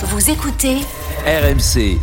Vous écoutez RMC.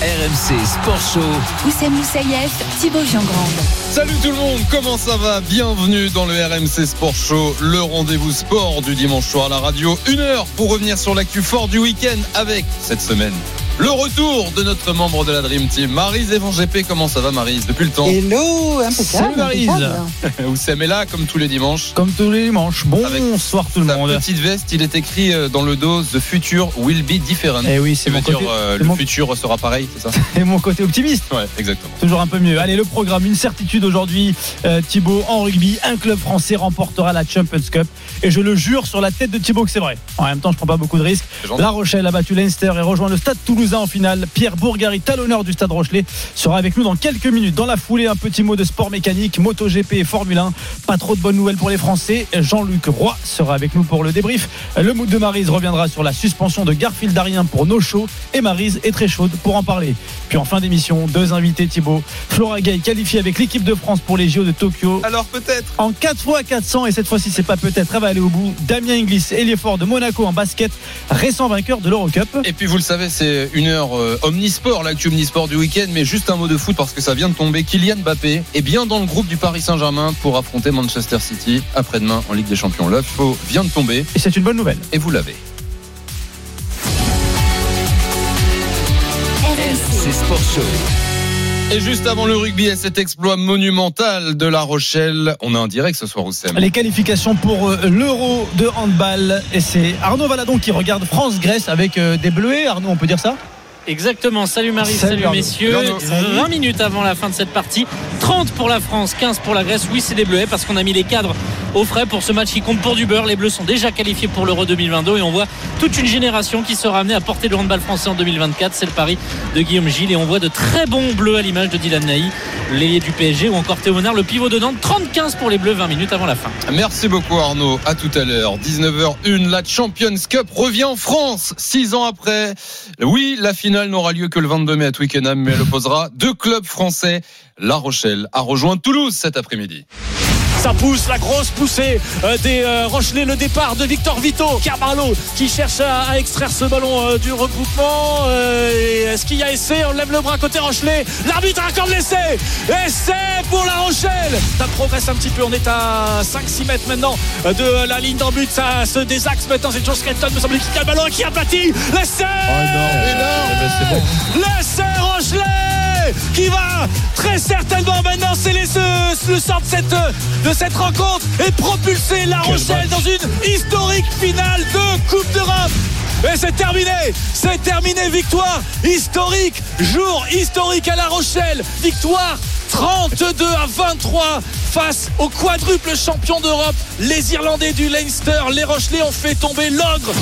RMC Sport Show. Oussem Moussaïef, Thibaut Jean-Grande. Salut tout le monde, comment ça va? Bienvenue dans le RMC Sport Show, le rendez-vous sport du dimanche soir à la radio. Une heure pour revenir sur l'actu fort du week-end avec cette semaine. Le retour de notre membre de la Dream Team, Marise Evan GP. Comment ça va Marise depuis le temps Hello, impeccable. Salut Maryse. impeccable. Oussem est là comme tous les dimanches. Comme tous les dimanches. Bonsoir tout le Sa monde. petite veste, il est écrit euh, dans le dos The future will be different. Eh oui, c'est mon, dire côté, euh, le mon- futur sera pareil, c'est ça c'est mon côté optimiste. Ouais, exactement. Toujours un peu mieux. Allez, le programme, une certitude aujourd'hui, euh, Thibaut, en rugby, un club français remportera la Champions Cup. Et je le jure sur la tête de Thibaut que c'est vrai. En même temps, je prends pas beaucoup de risques. La Rochelle a battu Leinster et rejoint le stade toulousain en finale. Pierre Bourgari, talonneur du stade Rochelet, sera avec nous dans quelques minutes. Dans la foulée, un petit mot de sport mécanique, MotoGP et Formule 1. Pas trop de bonnes nouvelles pour les Français. Jean-Luc Roy sera avec nous pour le débrief. Le mood de Marise reviendra sur la suspension de Garfield Darien pour No Show. Et Marise est très chaude pour en parler. Puis en fin d'émission, deux invités Thibaut. Flora Gay qualifiée avec l'équipe de France pour les JO de Tokyo. Alors peut-être En 4 fois 400 et cette fois-ci c'est pas peut-être, elle va aller au bout. Damien Inglis, ailier fort de Monaco en basket, récent vainqueur de l'Eurocup. Et puis vous le savez, c'est une heure euh, omnisport, l'actu omnisport du week-end, mais juste un mot de foot parce que ça vient de tomber. Kylian Mbappé est bien dans le groupe du Paris Saint-Germain pour affronter Manchester City après-demain en Ligue des Champions. L'info vient de tomber Et c'est une bonne nouvelle. et vous l'avez. RMC Sport Show. Et juste avant le rugby et cet exploit monumental de La Rochelle, on a un direct ce soir au. Les qualifications pour euh, l'Euro de handball. Et c'est Arnaud Valadon qui regarde France-Grèce avec euh, des bleuets. Arnaud, on peut dire ça? Exactement, salut Marie, Salut messieurs. Salut Arnaud. 20 minutes avant la fin de cette partie, 30 pour la France, 15 pour la Grèce. Oui, c'est des Bleus parce qu'on a mis les cadres au frais pour ce match qui compte pour du beurre. Les Bleus sont déjà qualifiés pour l'Euro 2022 et on voit toute une génération qui sera amenée à porter le handball français en 2024. C'est le pari de Guillaume Gilles et on voit de très bons Bleus à l'image de Dylan Naï, l'ailier du PSG ou encore Théo Monard, le pivot de Nantes. 30-15 pour les Bleus, 20 minutes avant la fin. Merci beaucoup Arnaud. À tout à l'heure. 19h01, la Champions Cup revient en France. Six ans après. Oui, la finale n'aura lieu que le 22 mai à Twickenham, mais elle opposera deux clubs français. La Rochelle a rejoint Toulouse cet après-midi. Ça pousse, la grosse poussée euh, des euh, Rochelais, le départ de Victor Vito, Carvalho qui cherche à, à extraire ce ballon euh, du regroupement. Est-ce qu'il y a essai? On lève le bras côté Rochelet. L'arbitre accorde l'essai. Essai pour la Rochelle. Ça progresse un petit peu. On est à 5-6 mètres maintenant de la ligne d'en but. Ça se désaxe maintenant. C'est Joe Scranton, me semble-t-il, qui a le ballon et qui aplatit. L'essai L'essai Rochelet qui va très certainement maintenant sceller ce- le sort de cette, de cette rencontre et propulser La Rochelle dans une historique finale de Coupe d'Europe. Et c'est terminé, c'est terminé, victoire historique, jour historique à La Rochelle, victoire 32 à 23 face au quadruple champion d'Europe, les Irlandais du Leinster, les Rochelais ont fait tomber l'ogre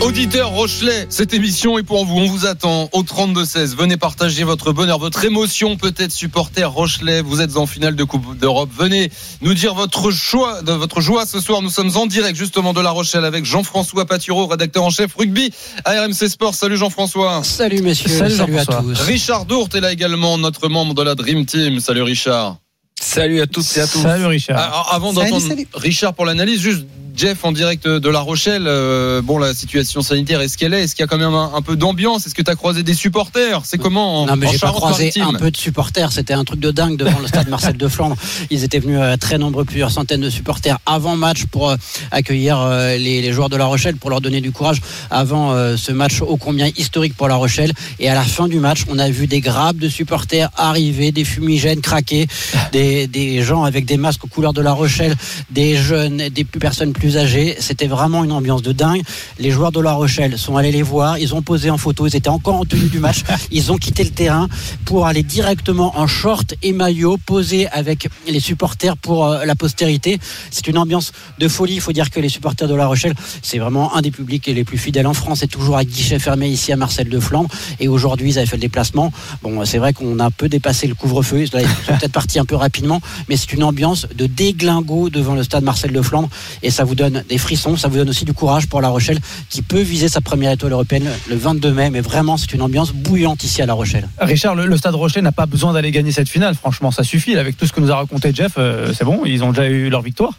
Auditeurs Rochelet, cette émission est pour vous. On vous attend au 32-16. Venez partager votre bonheur, votre émotion, peut-être supporter Rochelet. Vous êtes en finale de Coupe d'Europe. Venez nous dire votre choix, de votre joie ce soir. Nous sommes en direct justement de La Rochelle avec Jean-François Patureau, rédacteur en chef rugby à RMC Sport. Salut Jean-François. Salut messieurs, Salut, salut, à tous. Richard Dourte est là également, notre membre de la Dream Team. Salut Richard. Salut à toutes et à tous. Salut Richard. Alors, avant Salut, d'entendre salut. Richard pour l'analyse, juste Jeff en direct de La Rochelle. euh, bon, la situation sanitaire, est-ce qu'elle est? Est-ce qu'il y a quand même un, un peu d'ambiance? Est-ce que tu as croisé des supporters? C'est comment en, Non mais j'ai pas croisé un peu de supporters, c'était un truc de dingue devant le stade Marcel de Flandre. Ils étaient venus euh, très nombreux, plusieurs centaines de supporters avant match pour euh, accueillir les, les joueurs de La Rochelle, pour leur donner du courage avant ce match ô combien historique pour La Rochelle. Et à la fin du match, on a vu des grappes de supporters arriver, des fumigènes craquer, des, des gens avec des masques aux couleurs de La Rochelle, des jeunes, des personnes plus C'était vraiment une ambiance de dingue. Les joueurs de La Rochelle sont allés les voir, ils ont posé en photo, ils étaient encore en tenue du match, ils ont quitté le terrain pour aller directement en short et maillot, poser avec les supporters pour euh, la postérité. C'est une ambiance de folie. Il faut dire que les supporters de La Rochelle, c'est vraiment un des publics les plus fidèles en France. C'est toujours à guichet fermé ici à Marcel de Flandre. Et aujourd'hui, ils avaient fait le déplacement. Bon, c'est vrai qu'on a un peu dépassé le couvre-feu. Ils sont peut-être partis un peu rapidement, mais c'est une ambiance de déglingo devant le stade Marcel de Flandre. Et ça vous donne des frissons, ça vous donne aussi du courage pour La Rochelle, qui peut viser sa première étoile européenne le 22 mai. Mais vraiment, c'est une ambiance bouillante ici à La Rochelle. Richard, le, Stade Rochelet n'a pas besoin d'aller gagner cette finale. Franchement, ça suffit. Avec tout ce que nous a raconté Jeff, euh, c'est bon. Ils ont déjà eu leur victoire.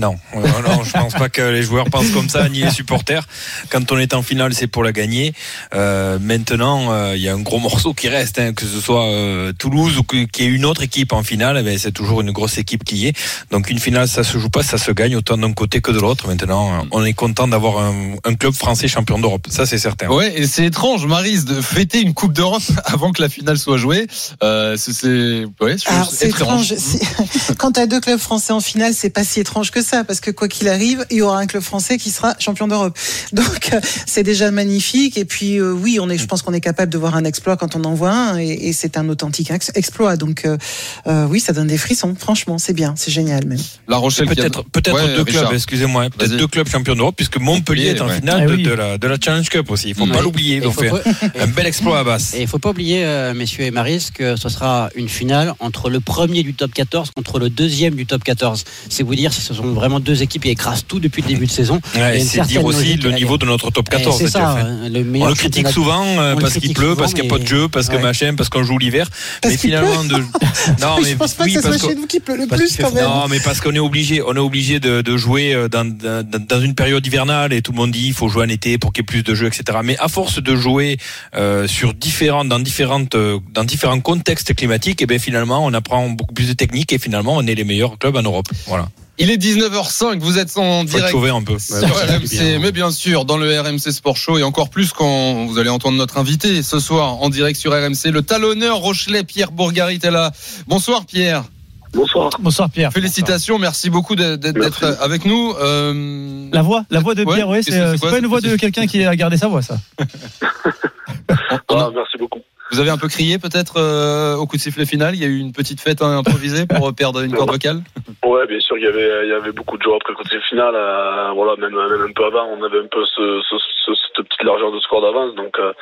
Non, euh, non, je pense pas que les joueurs pensent comme ça, ni les supporters. Quand on est en finale, c'est pour la gagner. Euh, maintenant, euh, il y a un gros morceau qui reste, hein, que ce soit euh, Toulouse ou qu'il y ait une autre équipe en finale, eh ben, c'est toujours une grosse équipe qui y est. Donc une finale, ça se joue pas, ça se gagne autant d'un côté que de l'autre. Maintenant, euh, on est content d'avoir un, un club français champion d'Europe, ça c'est certain. Ouais, et c'est étrange, Marise, de fêter une Coupe d'Europe avant que la finale soit jouée. Euh, c'est, c'est, ouais, étrange. étrange. Quand tu as deux clubs français en finale, c'est pas si étrange que ça, parce que quoi qu'il arrive, il y aura un club français qui sera champion d'Europe. Donc euh, c'est déjà magnifique. Et puis euh, oui, on est, je pense qu'on est capable de voir un exploit quand on en voit un, et, et c'est un authentique ex- exploit. Donc euh, oui, ça donne des frissons. Franchement, c'est bien, c'est génial même. La Rochelle Peut-être, peut-être Ouais, deux Richard. clubs, excusez-moi, peut-être deux clubs champions d'Europe, puisque Montpellier est en ouais. finale Ah de, oui. de la, de la Challenge Cup aussi. Il faut Ouais. pas l'oublier. Ont faut un bel exploit à basse. Et il faut pas oublier, euh, messieurs et Maris, que ce sera une finale entre le premier du top 14 contre le deuxième du top 14. C'est vous dire si ce sont vraiment deux équipes qui écrasent tout depuis le début de saison. Ouais, c'est dire aussi le niveau de notre top Eh, 14. C'est déjà ça, fait. hein, le On le critique souvent euh, parce qu'il pleut, souvent, parce qu'il n'y a pas de jeu, parce que Ouais. machin, parce qu'on joue l'hiver. Mais finalement, de... non, mais je pense pas oui, que ce parce soit que- chez nous qui pleut le plus quand même. non, mais parce qu'on est obligé, on est obligé de, de jouer euh, dans, dans, dans une période hivernale et tout le monde dit il faut jouer en été pour qu'il y ait plus de jeux, etc. Mais à force de jouer euh, sur différents, dans différentes, euh, dans différents contextes climatiques, et ben finalement on apprend beaucoup plus de techniques et finalement on est les meilleurs clubs en Europe. Voilà. Il est 19h05, vous êtes en Faut direct. sauvé un peu. Sur RMC, mais bien sûr, dans le RMC Sport Show et encore plus quand vous allez entendre notre invité ce soir en direct sur RMC, le talonneur Rochelet Pierre Bourgarit est là. Bonsoir Pierre. Bonsoir. Bonsoir Pierre. Félicitations, merci beaucoup d'être avec nous. Euh, La voix, la voix de Pierre, ouais, c'est euh, pas une voix de quelqu'un qui a gardé sa voix, ça. on a- Ah, merci beaucoup. Vous avez un peu crié peut-être euh, au coup de sifflet final? Il y a eu une petite fête improvisée pour euh, perdre une corde vocale? Ouais, bien sûr, il y avait, il y avait beaucoup de joueurs après le côté final. euh, voilà, même, même un peu avant, on avait un peu ce, ce, ce- cette petite largeur de score d'avance. Donc, euh,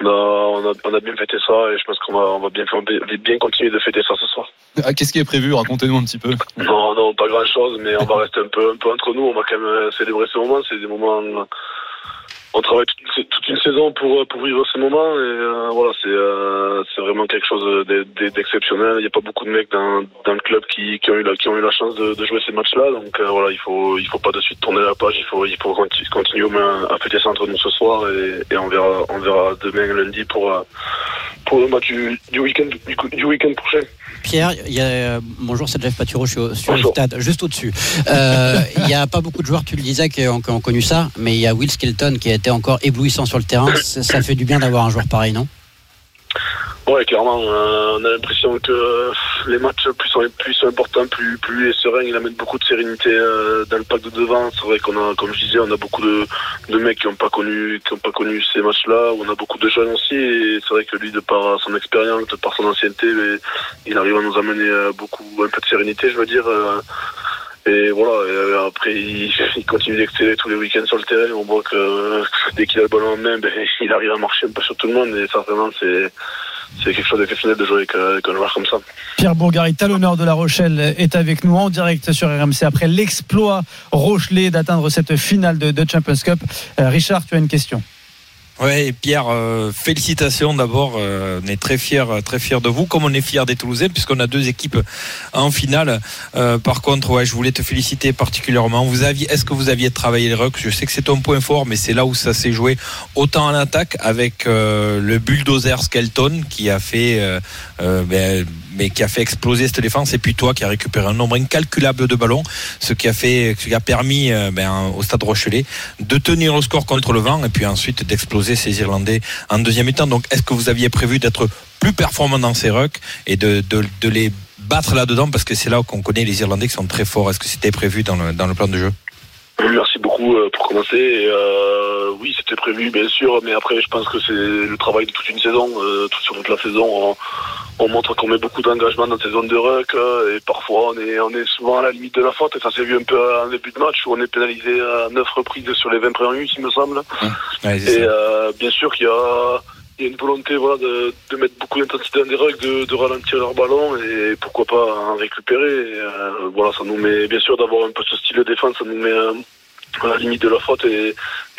on, a, on, a, on a bien fêté ça et je pense qu'on va, on va bien, continuer de fêter ça ce soir. Ah, Qu'est-ce qui est prévu? Racontez-nous un petit peu. Non, non, pas grand chose, mais on va rester un peu, un peu entre nous. On va quand même célébrer ces moments. C'est des moments. On travaille toute une, saison pour, euh, pour vivre ces moments et euh, voilà, c'est euh, c'est vraiment quelque chose de- de- d'exceptionnel. Il n'y a pas beaucoup de mecs dans, dans le club qui, qui ont eu la, qui ont eu la chance de, jouer ces matchs-là. Donc euh, voilà, il faut il faut pas de suite tourner la page. Il faut il faut conti- continuer à fêter ça entre nous ce soir et, on verra on verra demain lundi pour euh, pour le match du, du week-end du, du week-end prochain. Pierre, il y a, bonjour, c'est Jeff Paturo, je suis au- sur le stade, juste au-dessus. Euh, Il n'y a pas beaucoup de joueurs, tu le disais, qui ont, qui ont connu ça, mais il y a Will Skelton qui a été encore éblouissant sur le terrain. Ça, ça fait du bien d'avoir un joueur pareil, non? Ouais, clairement, euh, on a l'impression que euh, les matchs plus sont, plus sont importants, plus, plus est serein, il amène beaucoup de sérénité euh, dans le pack de devant. C'est vrai qu'on a, comme je disais, on a beaucoup de, de mecs qui n'ont pas connu, qui ont pas connu ces matchs-là. On a beaucoup de jeunes aussi, et c'est vrai que lui, de par son expérience, de par son ancienneté, il arrive à nous amener euh, beaucoup, un peu de sérénité, je veux dire. euh, et voilà, euh, après il, il continue d'exceller tous les week-ends sur le terrain. On voit que dès qu'il a le ballon en main, ben, il arrive à marcher un peu sur tout le monde. Et ça, vraiment, c'est c'est quelque chose d'exceptionnel de jouer avec, euh, avec un joueur comme ça. Pierre Bourgarit, talonneur de La Rochelle, est avec nous en direct sur RMC après l'exploit Rochelet d'atteindre cette finale de, de Champions Cup. Euh, Richard, tu as une question Ouais, Pierre, euh, félicitations d'abord. euh, on est très fiers, très fiers de vous, comme on est fiers des Toulousains, puisqu'on a deux équipes en finale. Euh, par contre, ouais, je voulais te féliciter particulièrement. Vous aviez, est-ce que vous aviez travaillé les rucks Je sais que c'est ton point fort, mais c'est là où ça s'est joué. Autant en attaque avec euh, le bulldozer Skelton qui a fait, ben, mais qui a fait exploser cette défense, et puis toi qui as récupéré un nombre incalculable de ballons, ce qui a fait, ce qui a permis euh, ben, au Stade Rochelet de tenir le score contre le vent, et puis ensuite d'exploser ces Irlandais en deuxième mi-temps. Donc, est-ce que vous aviez prévu d'être plus performant dans ces rucks et de, les battre là-dedans? Parce que c'est là qu'on connaît les Irlandais qui sont très forts. Est-ce que c'était prévu dans le plan de jeu? Merci beaucoup euh, pour commencer. Et, euh, oui, c'était prévu, bien sûr, mais après, je pense que c'est le travail de toute une saison. Euh, tout sur toute la saison, on, on montre qu'on met beaucoup d'engagement dans ces zones de ruck euh, et parfois on est, on est souvent à la limite de la faute. Et ça s'est vu un peu en début de match où on est pénalisé à 9 reprises sur les 20 premières minutes, il me semble. Ouais, Et euh, bien sûr qu'il y a, il y a une volonté voilà, de, de mettre beaucoup d'intensité dans des rucks, de, de ralentir leur ballon et pourquoi pas en récupérer. Euh, voilà, ça nous met, bien sûr, d'avoir un peu ce style de défense, ça nous met, euh, à la limite de la faute et,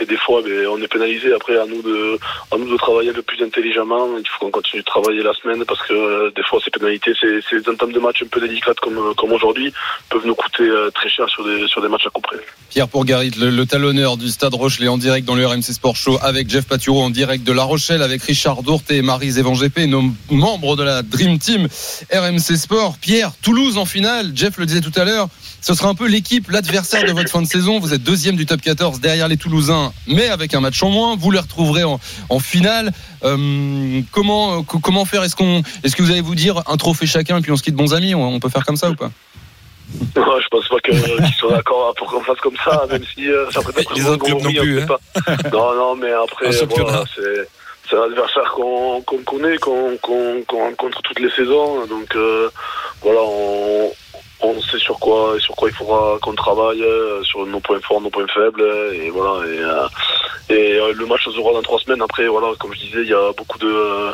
des fois ben, on est pénalisé après à nous de à nous de travailler peu plus intelligemment il faut qu'on continue de travailler la semaine parce que euh, des fois ces pénalités ces, ces entames de match un peu délicates comme euh, comme aujourd'hui peuvent nous coûter euh, très cher sur des sur des matchs à coup près. Pierre Pourgarit, le, le talonneur du Stade Rochelet en direct dans le RMC Sport Show avec Jeff Paturo en direct de La Rochelle avec Richard Dourte et Marie Zévan GP, nos membres de la Dream Team RMC Sport. Pierre, Toulouse en finale, Jeff le disait tout à l'heure, ce sera un peu l'équipe, l'adversaire de votre fin de saison. Vous êtes deuxième du top 14 derrière les Toulousains, mais avec un match en moins. Vous les retrouverez en, en finale. Euh, comment, co- comment faire? Est-ce qu'on, est-ce que vous allez vous dire un trophée chacun et puis on se quitte bons amis? On, on peut faire comme ça ou pas? Non, je pense pas qu'ils soient d'accord pour qu'on fasse comme ça, même si euh, ça ferait Les autres clubs non plus, hein. Non, non, mais après, voilà, c'est un adversaire qu'on qu'on connaît, qu'on qu'on qu'on rencontre toutes les saisons. Donc euh, voilà, on, on sait sur quoi sur quoi il faudra qu'on travaille, euh, sur nos points forts, nos points faibles, et voilà. Et, euh, et euh, le match se jouera dans trois semaines. Après, voilà, comme je disais, il y a beaucoup de euh,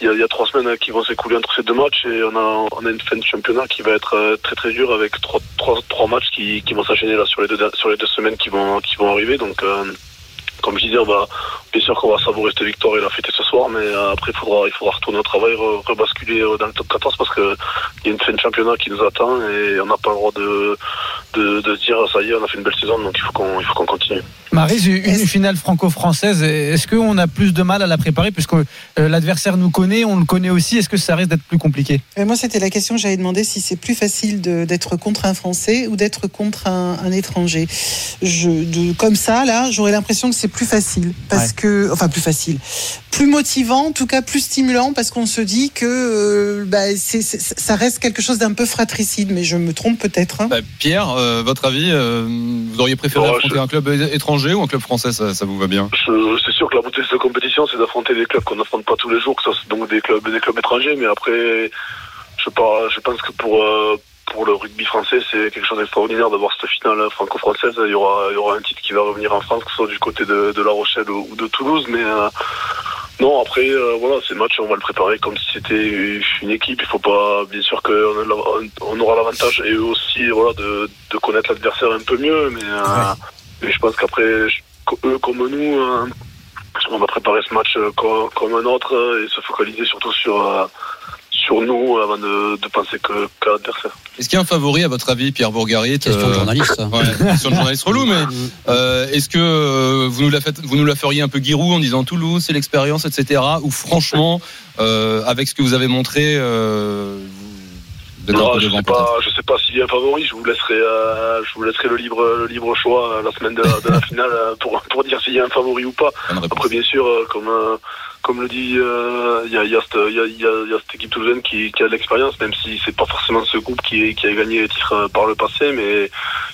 il y, a, trois semaines qui vont s'écouler entre ces deux matchs et on a, on a une fin de championnat qui va être euh, très très dure avec trois, trois, trois matchs qui, qui vont s'enchaîner là sur les deux sur les deux semaines qui vont qui vont arriver. Donc euh, comme je disais, va bien sûr qu'on va savourer cette victoire et la fêter ce soir, mais euh, après il faudra il faudra retourner au travail, re- rebasculer euh, dans le top 14 parce que il y a une fin de championnat qui nous attend et on n'a pas le droit de, de de se dire ça y est on a fait une belle saison donc il faut qu'on il faut qu'on continue. Marie, une, finale franco-française, est-ce qu'on a plus de mal à la préparer puisque euh, l'adversaire nous connaît, on le connaît aussi Est-ce que ça risque d'être plus compliqué? Euh, Moi, c'était la question que j'avais demandé si c'est plus facile d'être contre un Français ou d'être contre un, un étranger. Je, de, comme ça, là, j'aurais l'impression que c'est plus facile. Parce Ouais. que, enfin, plus facile. Plus motivant, en tout cas plus stimulant, parce qu'on se dit que euh, bah, ça reste quelque chose d'un peu fratricide. Mais je me trompe peut-être. hein. Bah, Pierre, euh, votre avis, euh, vous auriez préféré affronter je- un club étranger ou un club français ça, ça vous va bien? Je- C'est sûr que la beauté de cette compétition, c'est d'affronter des clubs qu'on n'affronte pas tous les jours, que ce soit donc des clubs, des clubs étrangers. Mais après, je, pense que pour euh, pour le rugby français, c'est quelque chose d'extraordinaire d'avoir cette finale franco-française. Il y aura il y aura un titre qui va revenir en France, que ce soit du côté de, de La Rochelle ou, ou de Toulouse. Mais euh, non, après, euh, voilà, ces matchs, on va le préparer comme si c'était une équipe. Il faut pas, bien sûr qu'on aura l'avantage et eux aussi, voilà, de, de connaître l'adversaire un peu mieux. Mais, euh, mais je pense qu'après, eux comme nous, euh, on va préparer ce match euh, comme, comme un autre euh, et se focaliser surtout sur euh, sur nous avant de, de penser que qu'à l'adversaire. Est-ce qu'il y a un favori à votre avis, Pierre Bourgarit Question de Euh, journaliste. Ouais, question de journaliste relou, mais euh, est-ce que euh, vous nous la faites, vous nous la feriez un peu guirou en disant Toulouse, c'est l'expérience, etc. Ou franchement, euh, avec ce que vous avez montré, euh, vous êtes un Non, peu je devant sais pas, je sais pas s'il y a un favori. Je vous laisserai, euh, je vous laisserai le libre le libre choix euh, la semaine de la, de la finale euh, pour pour dire s'il y a un favori ou pas. Après, bien sûr, euh, comme comme le dit, il y, a, y, a y, a, y a- il y a cette équipe toulousaine qui, qui a de l'expérience, même si c'est pas forcément ce groupe qui, qui a gagné les titres par le passé, mais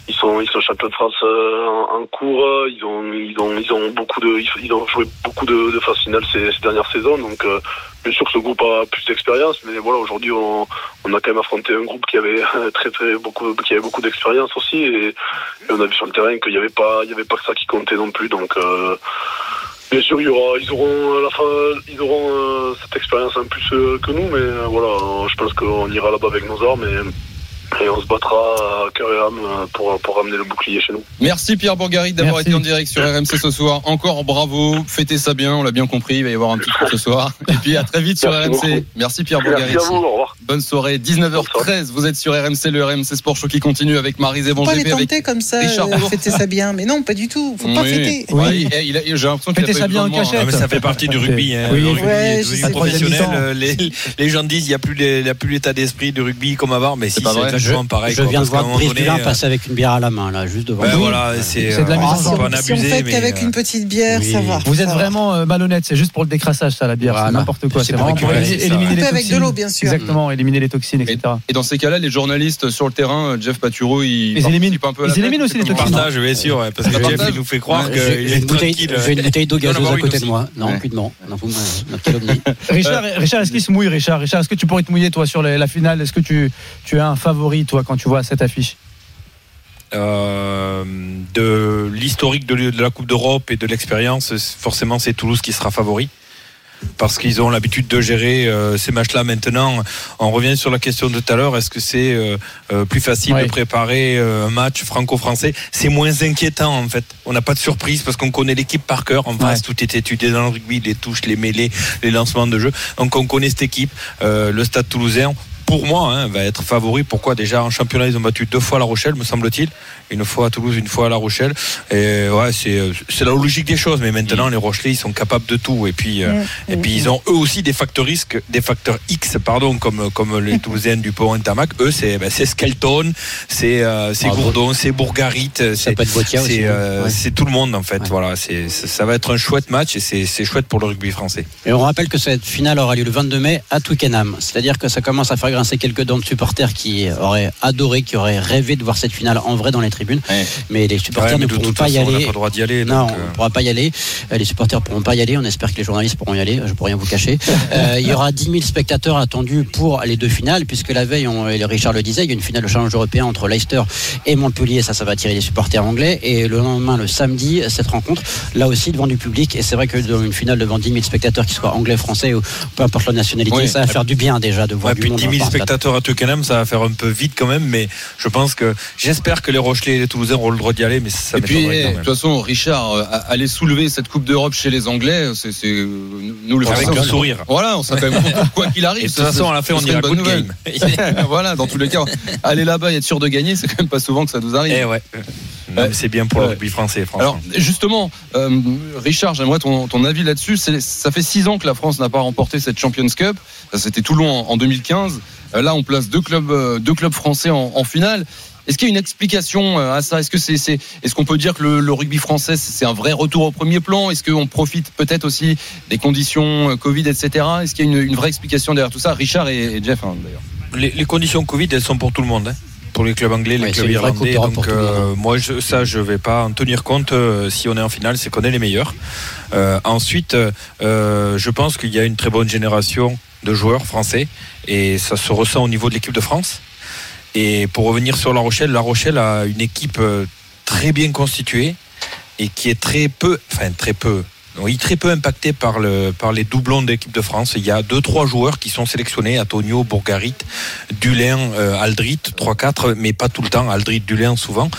ils sont ils sont champions de France en, en cours. Ils ont ils ont ils ont beaucoup de ils, ils ont joué beaucoup de, de phases finales ces, ces dernières saisons, donc euh, bien sûr que ce groupe a plus d'expérience, mais voilà aujourd'hui on, a quand même affronté un groupe qui avait euh, très très beaucoup qui avait beaucoup d'expérience aussi et, on a vu sur le terrain qu'il n'y avait pas il avait pas que ça qui comptait non plus donc euh, bien sûr il y aura ils auront à la fin ils auront euh, cette expérience en plus que nous mais voilà je pense qu'on ira là-bas avec nos armes et, et on se battra à cœur et âme euh, pour pour ramener le bouclier chez nous. Merci Pierre Bourgarit d'avoir été en direct sur RMC ce soir. Encore bravo, fêtez ça bien, on l'a bien compris, il va y avoir un petit truc ce soir. Et puis à très vite sur Merci RMC. beaucoup. Merci Pierre Bourgarit. Merci à vous, au revoir. Bonne soirée, 19h13, vous êtes sur RMC, le RMC Sport Show qui continue avec Marie Faut pas les tenter comme ça, euh, fêter ça bien. Mais non, pas du tout. Faut pas Oui, fêter. oui. Oui. Et il a- J'ai l'impression qu'il a Fêtez pas ça bien en hein. cachette. Ah, mais ça fait partie du rugby. Hein. Oui. Le rugby Ouais, est professionnel. Euh, Les, les gens disent il n'y a plus l'état d'esprit du rugby comme avant, mais si pas c'est pareil. Je quoi, viens de voir Brice Dulin euh, passer avec une bière à la main, là, juste devant ben voilà, c'est de la euh, mise en faut scène. pas en si on mais, qu'avec euh, une petite bière, oui. ça va. Vous êtes vraiment euh, malhonnête, c'est juste pour le décrassage, ça, la bière, n'importe quoi. C'est C'est pour vraiment pour éliminer, les peu avec toxines. de l'eau, bien sûr. Exactement, éliminer les toxines, etc. Et dans ces cas-là, les journalistes sur le terrain, Jeff Paturo, ils, Ils éliminent. Ils aussi les toxines. Partage, bien sûr, parce que Ça Jeff il nous fait croire qu'il J'ai est une bouteille, tranquille. j'ai une bouteille d'eau gazeuse à côté de moi. Non, aucunement. Richard, Richard est-ce qu'il se mouille, Richard? Richard, est-ce que tu pourrais te mouiller, toi, sur la, la finale? Est-ce que tu, tu as un favori, toi, quand tu vois cette affiche Euh, de l'historique de, de la Coupe d'Europe et de l'expérience, forcément c'est Toulouse qui sera favori. parce qu'ils ont l'habitude de gérer euh, ces matchs-là maintenant. On revient sur la question de tout à l'heure. Est-ce que c'est euh, euh, plus facile de préparer un match franco-français? C'est moins inquiétant en fait. On n'a pas de surprise parce qu'on connaît l'équipe par cœur. En face, tout est étudié dans le rugby, les touches, les mêlées, les lancements de jeu. Donc on connaît cette équipe. Le Stade Toulousain. Pour moi, hein, va être favori. Pourquoi Déjà en championnat, ils ont battu deux fois La Rochelle, me semble-t-il. Une fois à Toulouse, une fois à La Rochelle. Et ouais, c'est euh, c'est la logique des choses. Mais maintenant, les Rochelais, ils sont capables de tout. Et puis, euh, et puis ils ont eux aussi des facteurs risques, des facteurs X, pardon, comme comme les Toulousains du Pont Intamac. Eux, c'est ben, c'est Skelton, c'est euh, c'est Gourdon, c'est Bourgarit, c'est peut être Boitia aussi, c'est euh, ouais. tout le monde en fait. Ouais. Voilà, c'est ça va être un chouette match et c'est chouette pour le rugby français. Et on rappelle que cette finale aura lieu le 22 mai à Twickenham. C'est-à-dire que ça commence à faire grincer quelques dents de supporters qui auraient adoré, qui auraient rêvé de voir cette finale en vrai dans les tribunes. Ouais. Mais les supporters Ouais, mais ne pourront pas y façon, on n'a aller. pas le droit d'y aller. Non, donc, on euh, ne pourra pas y aller. Euh, Les supporters pourront pas y aller. On espère que les journalistes pourront y aller. Je ne peux rien vous cacher. Euh, il y aura 10 000 spectateurs attendus pour les deux finales, puisque la veille, on, et Richard le disait, il y a une finale de challenge européen entre Leicester et Montpellier. Ça, ça va attirer les supporters anglais. Et le lendemain, le samedi, cette rencontre, là aussi devant du public. Et c'est vrai que dans une finale devant 10 000 spectateurs, qui soient anglais, français ou peu importe leur nationalité, Oui. ça va faire du bien déjà de voir Ouais, du monde. 10 000 dans un stade. spectateurs à Twickenham, ça va faire un peu vite quand même, mais je pense que j'espère que les Rochelais et les Toulousains auront le droit d'y aller, mais ça Et puis, eh, de toute façon, Richard, euh, aller soulever cette Coupe d'Europe chez les Anglais, c'est c'est, euh, nous le Avec faisons. un sourire. Voilà, on sera quand même content, quoi qu'il arrive. Et de toute façon, à la fin, on ira une bonne good nouvelle. game. voilà, dans tous les cas, aller là-bas et être sûr de gagner, c'est quand même pas souvent que ça nous arrive. Eh ouais. C'est bien pour le rugby français, Alors justement, euh, Richard, j'aimerais ton, ton avis là-dessus. C'est- Ça fait six ans que la France n'a pas remporté cette Champions Cup. Ça, C'était Toulon en, en 2015. Euh, Là, on place deux clubs, euh, deux clubs français en, en finale. Est-ce qu'il y a une explication euh, à ça? Est-ce que c'est, c'est- est-ce qu'on peut dire que le, le rugby français c'est un vrai retour au premier plan? Est-ce qu'on profite peut-être aussi des conditions Covid, etc. Est-ce qu'il y a une, une vraie explication derrière tout ça? Richard et, et Jeff hein, d'ailleurs. Les, les conditions Covid, elles sont pour tout le monde. hein. Pour les clubs anglais, les Ouais, clubs irlandais. Donc, euh, moi, je, ça, je vais pas en tenir compte. euh, si on est en finale, c'est qu'on est les meilleurs. Euh, ensuite, euh, je pense qu'il y a une très bonne génération de joueurs français et ça se ressent au niveau de l'équipe de France. Et pour revenir sur La Rochelle, La Rochelle a une équipe euh, très bien constituée et qui est très peu, enfin très peu, très peu impactée par, le, par les doublons de l'équipe de France. Il y a deux, trois joueurs qui sont sélectionnés, Antonio, Bourgarit, Dulin, euh, Aldrit, 3-4, mais pas tout le temps, Aldrit, Dulin souvent,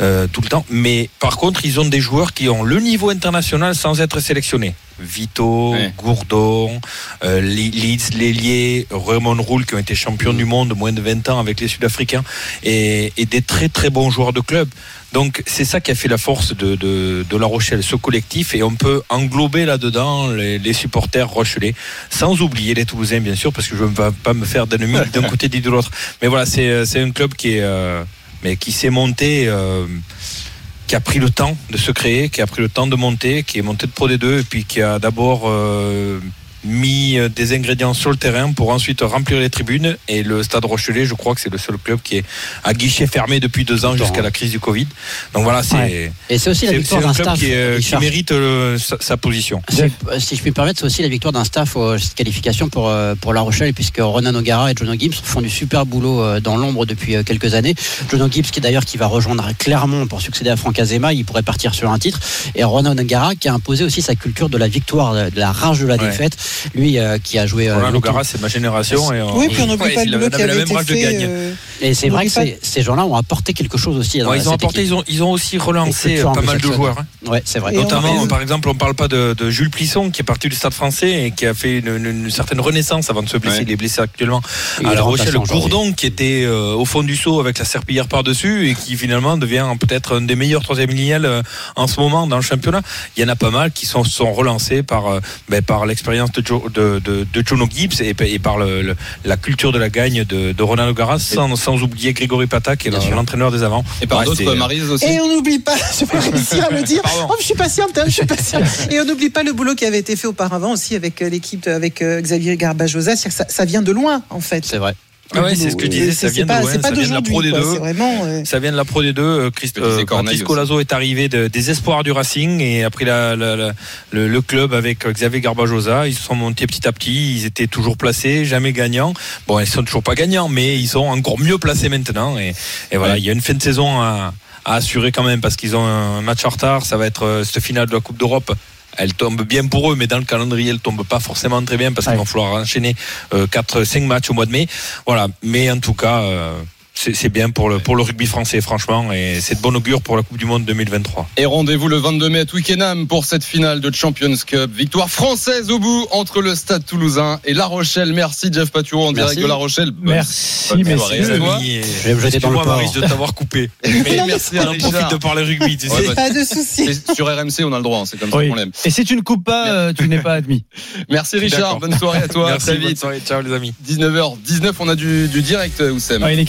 euh, tout le temps. Mais par contre, ils ont des joueurs qui ont le niveau international sans être sélectionnés. Vito, Ouais. Gourdon, euh, Leeds, Lélier, Raymond Roule qui ont été champions du monde moins de 20 ans avec les Sud-Africains et, et des très très bons joueurs de club. Donc c'est ça qui a fait la force de, de, de La Rochelle, ce collectif, et on peut englober là-dedans les, les supporters rochelais, sans oublier les Toulousains bien sûr, parce que je ne vais pas me faire d'ennemis d'un côté ni de l'autre. Mais voilà, c'est c'est un club qui est euh, mais qui s'est monté. euh, qui a pris le temps de se créer, qui a pris le temps de monter, qui est monté de Pro D2 et puis qui a d'abord euh, mis euh, des ingrédients sur le terrain pour ensuite remplir les tribunes. Et le Stade Rochelet, je crois que c'est le seul club qui est à guichet fermé depuis deux ans jusqu'à la crise du Covid. Donc voilà, c'est Ouais. Et c'est aussi la victoire d'un staff. qui, est- qui Richard. mérite euh, sa, sa position. Si je puis me permettre, c'est aussi la victoire d'un staff aux cette qualification pour, euh, pour La Rochelle, puisque Ronan O'Gara et Jono Gibbs font du super boulot euh, dans l'ombre depuis euh, quelques années. Jono Gibbs, qui d'ailleurs qui va rejoindre Clermont pour succéder à Franck Azema, il pourrait partir sur un titre. Et Ronan O'Gara, qui a imposé aussi sa culture de la victoire, de la rage de la Ouais. défaite. Lui, euh, qui a joué. euh, Roland longtemps. Logara, c'est ma génération. Et, Oui, puis on n'oublie pas il le boulot qui avait la avait même été rage de fait. gagne. euh, Et c'est vrai que ces, gens-là ont apporté quelque chose aussi. Dans Ouais, ils ont apporté, équipe. ils ont, ils ont aussi relancé euh, pas mal de joueurs. hein. Ouais, c'est vrai. Notamment, par exemple, on parle pas de, de Jules Plisson qui est parti du Stade français et qui a fait une, une- une certaine renaissance avant de se blesser. Ouais. Il est blessé actuellement à La Rochelle. Gourdon qui était euh, au fond du seau avec la serpillière par-dessus et qui finalement devient peut-être un des meilleurs troisième lignels euh, en ce moment dans le championnat. Il y en a pas mal qui sont, sont relancés par, euh, ben, par l'expérience de, Joe- de, de, de Jono Gibbs et, et par le, le- la culture de la gagne de, de Ronald Garas, sans, sans oublier Grégory Pata qui est l'entraîneur des avants. Et par Ouais, d'autres, c'est- Marise aussi. Et on n'oublie pas, je vais réussir à le dire. Oh, je suis patiente, hein, je suis patiente. Et on n'oublie pas le boulot qui avait été fait auparavant aussi avec euh, l'équipe, avec euh, Xavier Garbajosa. Ça, ça vient de loin, en fait. C'est vrai. Ah ouais, c'est ce que je disais, ça vient de ça vient la Pro. D2. C'est vraiment. euh, Ça vient de la Pro D2. Euh, Christ, euh, Patrice aussi. Colazo est arrivé de- des espoirs du Racing et après la, la- la- le, le club avec euh, Xavier Garbajosa, ils se sont montés petit à petit. Ils étaient toujours placés, jamais gagnants. Bon, ils sont toujours pas gagnants, mais ils sont encore mieux placés maintenant. Et, et voilà, Ouais. il y a une fin de saison à, à assurer quand même parce qu'ils ont un match en retard. Ça va être euh, cette finale de la Coupe d'Europe elle tombe bien pour eux, mais dans le calendrier, elle tombe pas forcément très bien parce qu'il va falloir enchaîner 4, 5 matchs au mois de mai. Voilà. Mais en tout cas, euh, c'est bien pour le, pour le rugby français, franchement, et c'est de bon augure pour la Coupe du Monde 2023. Et rendez-vous le 22 mai à Twickenham pour cette finale de Champions Cup. Victoire française au bout entre le Stade Toulousain et La Rochelle. Merci Jeff Paturo en direct Merci. de La Rochelle. Bonne- Merci, bonne messieurs. soirée à toi. Et- Je vais me jeter dans le Excuse-moi. Maris, de t'avoir coupé. Mais merci à On en profite Richard. de parler rugby, tu. Ouais, bah, Pas de souci. Sur RMC, on a le droit, hein, c'est comme ça Oui. qu'on l'aime. Et si tu ne coupes pas, euh, tu n'es pas admis. Merci Richard, bonne soirée à toi, Merci, très bonne vite. soirée. Ciao les amis. 19h19, on a du, du direct, Oussem. Ouais, les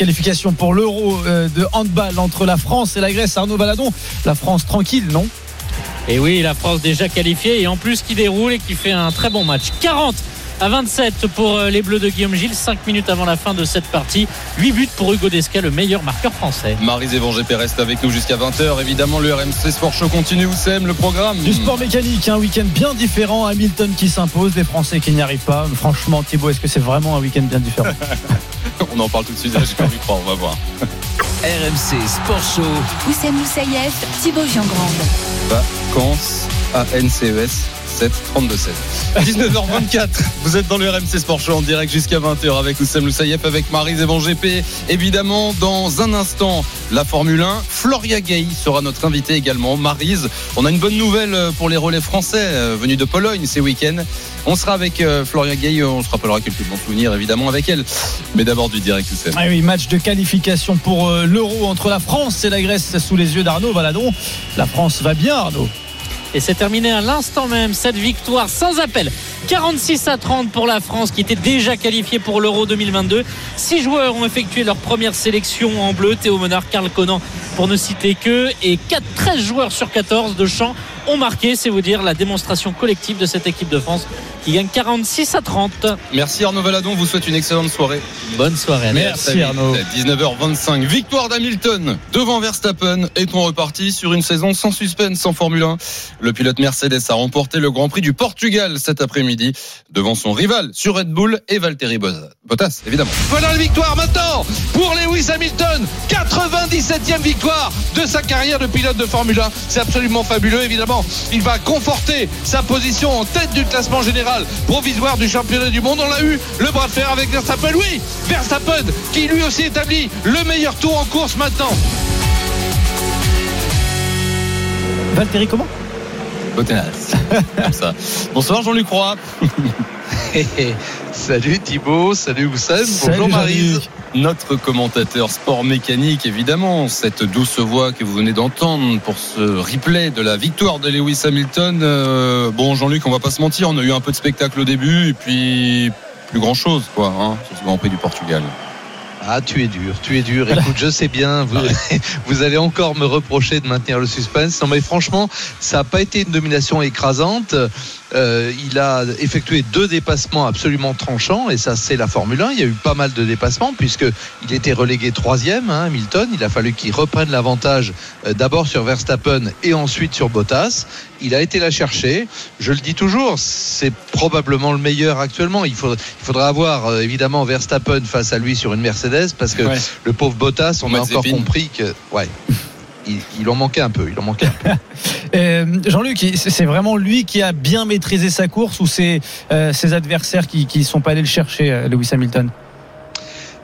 pour l'Euro euh, de handball entre la France et la Grèce. Arnaud Baladon, la France tranquille, non? Et oui, la France déjà qualifiée et en plus qui déroule et qui fait un très bon match. 40 à 27 pour euh, les Bleus de Guillaume Gilles, 5 minutes avant la fin de cette partie. 8 buts pour Hugo Desca, le meilleur marqueur français. GP reste avec nous jusqu'à 20h. Évidemment, le RMC Sport Show continue. Oussem, le programme. Du sport mécanique, un week-end bien différent. Hamilton qui s'impose, des Français qui n'y arrivent pas. Franchement, Thibaut, est-ce que c'est vraiment un week-end bien différent On en parle tout de suite. J'ai pas envie de croire, on va voir. RMC Sport Show. Oussem Moussaïef, Thibaut Giangrande. Vacances à NCES 7 32 16. 19h24, vous êtes dans le RMC Sport Show en direct jusqu'à 20h avec Oussem Loussaïef, avec Marise Evan GP. Évidemment, dans un instant, la Formule 1. Floria Gay sera notre invité également. Marise, on a une bonne nouvelle pour les relais français euh, venus de Pologne ces week-ends. On sera avec euh, Floria Gay, on se rappellera quelques bons souvenirs évidemment avec elle. Mais d'abord du direct Oussem. Ah oui, match de qualification pour euh, l'Euro entre la France et la Grèce sous les yeux d'Arnaud Baladon. La France va bien, Arnaud. Et c'est terminé à l'instant même, cette victoire sans appel. 46 à 30 pour la France qui était déjà qualifiée pour l'Euro 2022. Six joueurs ont effectué leur première sélection en bleu. Théo Menard, Karl Conan pour ne citer que. Et 4, 13 joueurs sur 14 de champ ont marqué. C'est vous dire la démonstration collective de cette équipe de France qui gagne 46 à 30. Merci Arnaud Valadon, vous souhaite une excellente soirée. Bonne soirée. à tous. Merci, Arnaud. 19h25, victoire d'Hamilton devant Verstappen. Est-on reparti sur une saison sans suspense en Formule 1 Le pilote Mercedes a remporté le Grand Prix du Portugal cet après-midi devant son rival sur Red Bull et Valtteri Bottas, évidemment. Voilà la victoire maintenant pour Lewis Hamilton. 97e victoire de sa carrière de pilote de Formule 1. C'est absolument fabuleux. Évidemment, il va conforter sa position en tête du classement général provisoire du championnat du monde. On a eu le bras de fer avec Verstappen. Oui, Verstappen qui lui aussi établit le meilleur tour en course maintenant. Valtteri, comment? Bottas. Comme ça. Bonsoir Jean-Luc Roy. salut Thibaut, salut Oussem, bonjour Marise. Notre commentateur sport mécanique, évidemment, cette douce voix que vous venez d'entendre pour ce replay de la victoire de Lewis Hamilton. Euh, bon, Jean-Luc, on va pas se mentir, on a eu un peu de spectacle au début et puis plus grand chose, quoi, hein, sur ce Grand Prix du Portugal. Ah, tu es dur, tu es dur. Écoute, je sais bien, vous, vous allez encore me reprocher de maintenir le suspense. Non, mais franchement, ça n'a pas été une domination écrasante. Euh, il a effectué deux dépassements absolument tranchants et ça c'est la Formule 1. Il y a eu pas mal de dépassements puisque il était relégué troisième, hein, Hamilton. Il a fallu qu'il reprenne l'avantage euh, d'abord sur Verstappen et ensuite sur Bottas. Il a été la chercher. Je le dis toujours, c'est probablement le meilleur actuellement. Il faudra, il faudra avoir euh, évidemment Verstappen face à lui sur une Mercedes parce que Ouais. le pauvre Bottas, on a encore compris que ouais. Il, il en manquait un peu, il en manquait. Euh, Jean-Luc, c'est vraiment lui qui a bien maîtrisé sa course ou c'est euh, ses adversaires qui ne sont pas allés le chercher, euh, Lewis Hamilton?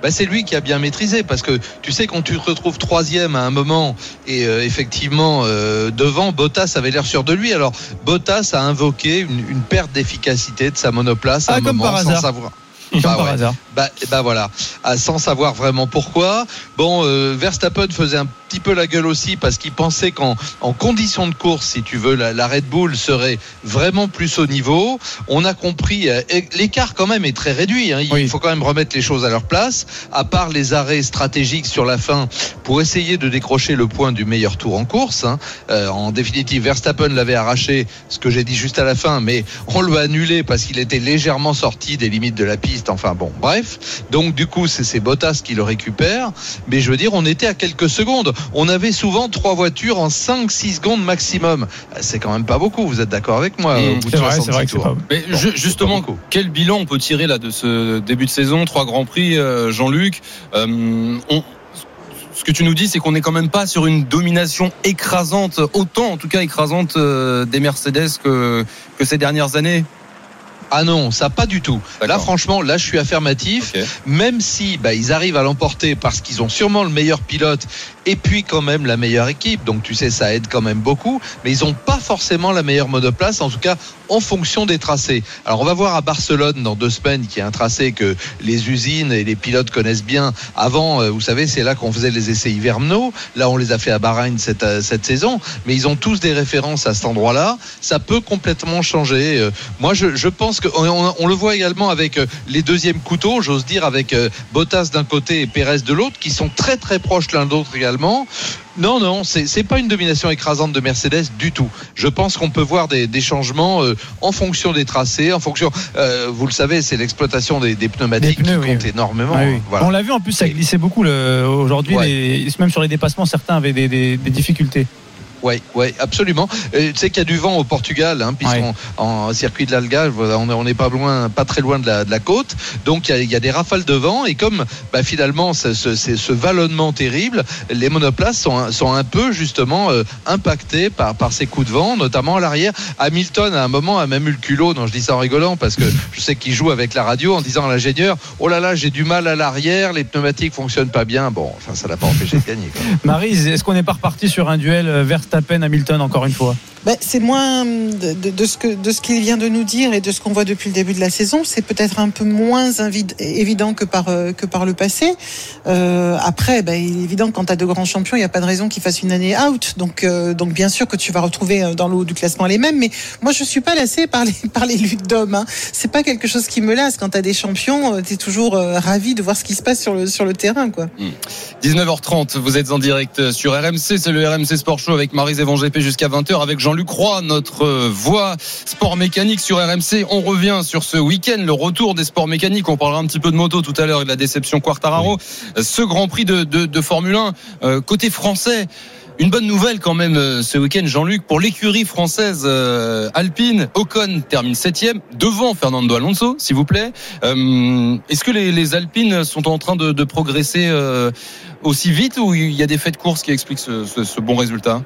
Bah, c'est lui qui a bien maîtrisé parce que tu sais quand tu te retrouves troisième à un moment et euh, effectivement euh, devant Bottas avait l'air sûr de lui alors Bottas a invoqué une, une perte d'efficacité de sa monoplace à Ah, un comme moment par sans savoir Comme Bah par ouais. hasard. bah, bah voilà, Ah, sans savoir vraiment pourquoi. Bon, euh, Verstappen faisait un petit peu la gueule aussi parce qu'il pensait qu'en en condition de course, si tu veux, la, la Red Bull serait vraiment plus au niveau. On a compris, euh, l'écart quand même est très réduit. hein. Il Oui. faut quand même remettre les choses à leur place. À part les arrêts stratégiques sur la fin pour essayer de décrocher le point du meilleur tour en course. hein. Euh, en définitive, Verstappen l'avait arraché, ce que j'ai dit juste à la fin, mais on l'a annulé parce qu'il était légèrement sorti des limites de la piste. Enfin bon, bref. Donc du coup, c'est c'est Bottas qui le récupère. Mais je veux dire, on était à quelques secondes. On avait souvent trois voitures en 5-6 secondes maximum. C'est quand même pas beaucoup. Vous êtes d'accord avec moi au bout de C'est vrai, 66 c'est vrai que pas. Mais Bon, justement, pas quel bilan on peut tirer là de ce début de saison Trois grands prix, euh, Jean-Luc. Euh, on- ce que tu nous dis, c'est qu'on n'est quand même pas sur une domination écrasante, autant en tout cas écrasante euh, des Mercedes que, que ces dernières années. Ah non, ça pas du tout. Là, franchement, là, je suis affirmatif. Même si bah, ils arrivent à l'emporter parce qu'ils ont sûrement le meilleur pilote et puis quand même la meilleure équipe. Donc tu sais, ça aide quand même beaucoup. Mais ils n'ont pas forcément la meilleure monoplace, en tout cas en fonction des tracés. Alors on va voir à Barcelone dans deux semaines, qui est un tracé que les usines et les pilotes connaissent bien. Avant, euh, vous savez, c'est là qu'on faisait les essais hivernaux. Là, on les a fait à Bahreïn cette, euh, saison. Mais ils ont tous des références à cet endroit-là. Ça peut complètement changer. Euh, Moi, je, pense que on, le voit également avec les deuxièmes couteaux, j'ose dire, avec Bottas d'un côté et Pérez de l'autre, qui sont très très proches l'un de l'autre également. Non, non, c'est pas une domination écrasante de Mercedes du tout. Je pense qu'on peut voir des, des changements euh, en fonction des tracés, en fonction. euh, vous le savez, c'est l'exploitation des, des pneumatiques Des pneus, qui oui. compte énormément. Ah oui. Voilà. On l'a vu en plus, ça glissait beaucoup aujourd'hui. Ouais. Même sur les dépassements, certains avaient des difficultés. Oui, ouais, absolument. Et tu sais qu'il y a du vent au Portugal, hein, puisqu'on Ouais. en circuit de voilà, on est- on n'est pas loin, pas très loin de la, de la côte. Donc il y, a, il y a des rafales de vent et comme bah, finalement ce, ce, c'est ce vallonnement terrible, les monoplaces sont, un- sont un peu justement euh, impactés par, par ces coups de vent, notamment à l'arrière. Hamilton à un moment a même eu le culot, non je dis ça en rigolant parce que je sais qu'il joue avec la radio en disant à l'ingénieur, oh là là j'ai du mal à l'arrière, les pneumatiques fonctionnent pas bien. Bon, enfin ça l'a pas empêché de gagner. quoi. Marise, est-ce qu'on n'est pas reparti sur un duel euh, Verstappen-Hamilton encore une fois Ben, c'est moins de, ce qu'il vient de nous dire et de ce qu'on voit depuis le début de la saison. C'est peut-être un peu moins évident que par euh, que par le passé. Euh, après, ben, il est évident que quand tu as de grands champions, il n'y a pas de raison qu'ils fassent une année out. Donc euh, bien sûr que tu vas retrouver euh, dans le haut du classement les mêmes. Mais moi, je suis pas lassé par les luttes d'hommes. Hein. C'est pas quelque chose qui me lasse. Quand tu as des champions, tu es toujours ravi de voir ce qui se passe sur le terrain, quoi. 19h30, vous êtes en direct sur RMC, c'est le RMC Sport Show avec Marise Evan GP jusqu'à 20h avec Jean-Luc Roy, notre euh, voix sport mécanique sur RMC. On revient sur ce week-end, le retour des sports mécaniques. On parlera un petit peu de moto tout à l'heure et de la déception Quartararo. Ce Grand Prix de, de, de Formule 1, euh, côté français. Une bonne nouvelle quand même euh, ce week-end, Jean-Luc, pour l'écurie française euh, Alpine. Ocon termine septième devant Fernando Alonso, s'il vous plaît. Euh, Est-ce que les, les Alpines sont en train de, de progresser euh, aussi vite ou il y a des faits de course qui expliquent ce, ce- ce bon résultat?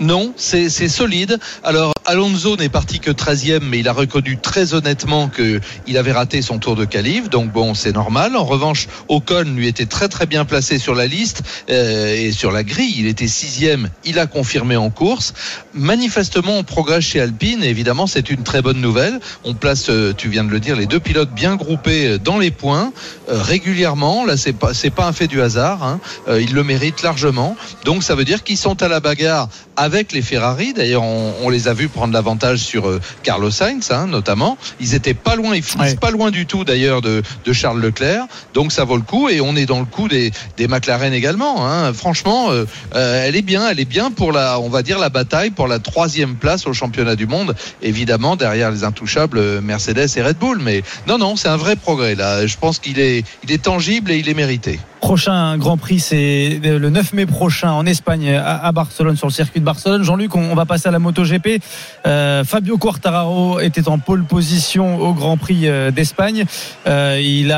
Non, c'est solide. Alors Alonso n'est parti que 13e, mais il a reconnu très honnêtement que il avait raté son tour de qualif. Donc bon, c'est normal. En revanche, Ocon lui était très très bien placé sur la liste euh, et sur la grille. Il était sixième. Il a confirmé en course. Manifestement, on progresse chez Alpine. Évidemment, c'est une très bonne nouvelle. On place, euh, tu viens de le dire, les deux pilotes bien groupés euh, dans les points euh, régulièrement. Là, c'est pas pas un fait du hasard. Hein. Euh, ils le méritent largement. Donc ça veut dire qu'ils sont à la bagarre avec les Ferrari. D'ailleurs, on, on les a vus prendre l'avantage sur euh, Carlos Sainz, hein, notamment. Ils étaient pas loin, ils finissent Ouais. pas loin du tout d'ailleurs de, de Charles Leclerc. Donc ça vaut le coup et on est dans le coup des, des McLaren également. Hein. Franchement, euh, euh, elle est bien, elle est bien pour la, on va dire la bataille pour la troisième place au championnat du monde. Évidemment derrière les intouchables Mercedes et Red Bull. Mais non, non, c'est un vrai progrès là. Je pense qu'il est, il est tangible et il est mérité. Prochain Grand Prix, c'est le 9 mai prochain en Espagne, à à Barcelone, sur le circuit de Barcelone. Jean-Luc, on va passer à la MotoGP. Euh, Fabio Quartararo était en pole position au Grand Prix euh, d'Espagne. Euh, il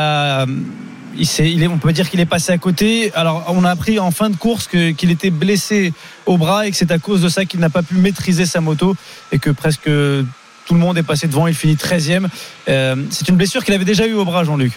on peut dire qu'il est passé à côté. Alors, on a appris en fin de course qu'il était blessé au bras et que c'est à cause de ça qu'il n'a pas pu maîtriser sa moto et que presque tout le monde est passé devant. Il finit 13e. Euh, c'est une blessure qu'il avait déjà eue au bras, Jean-Luc.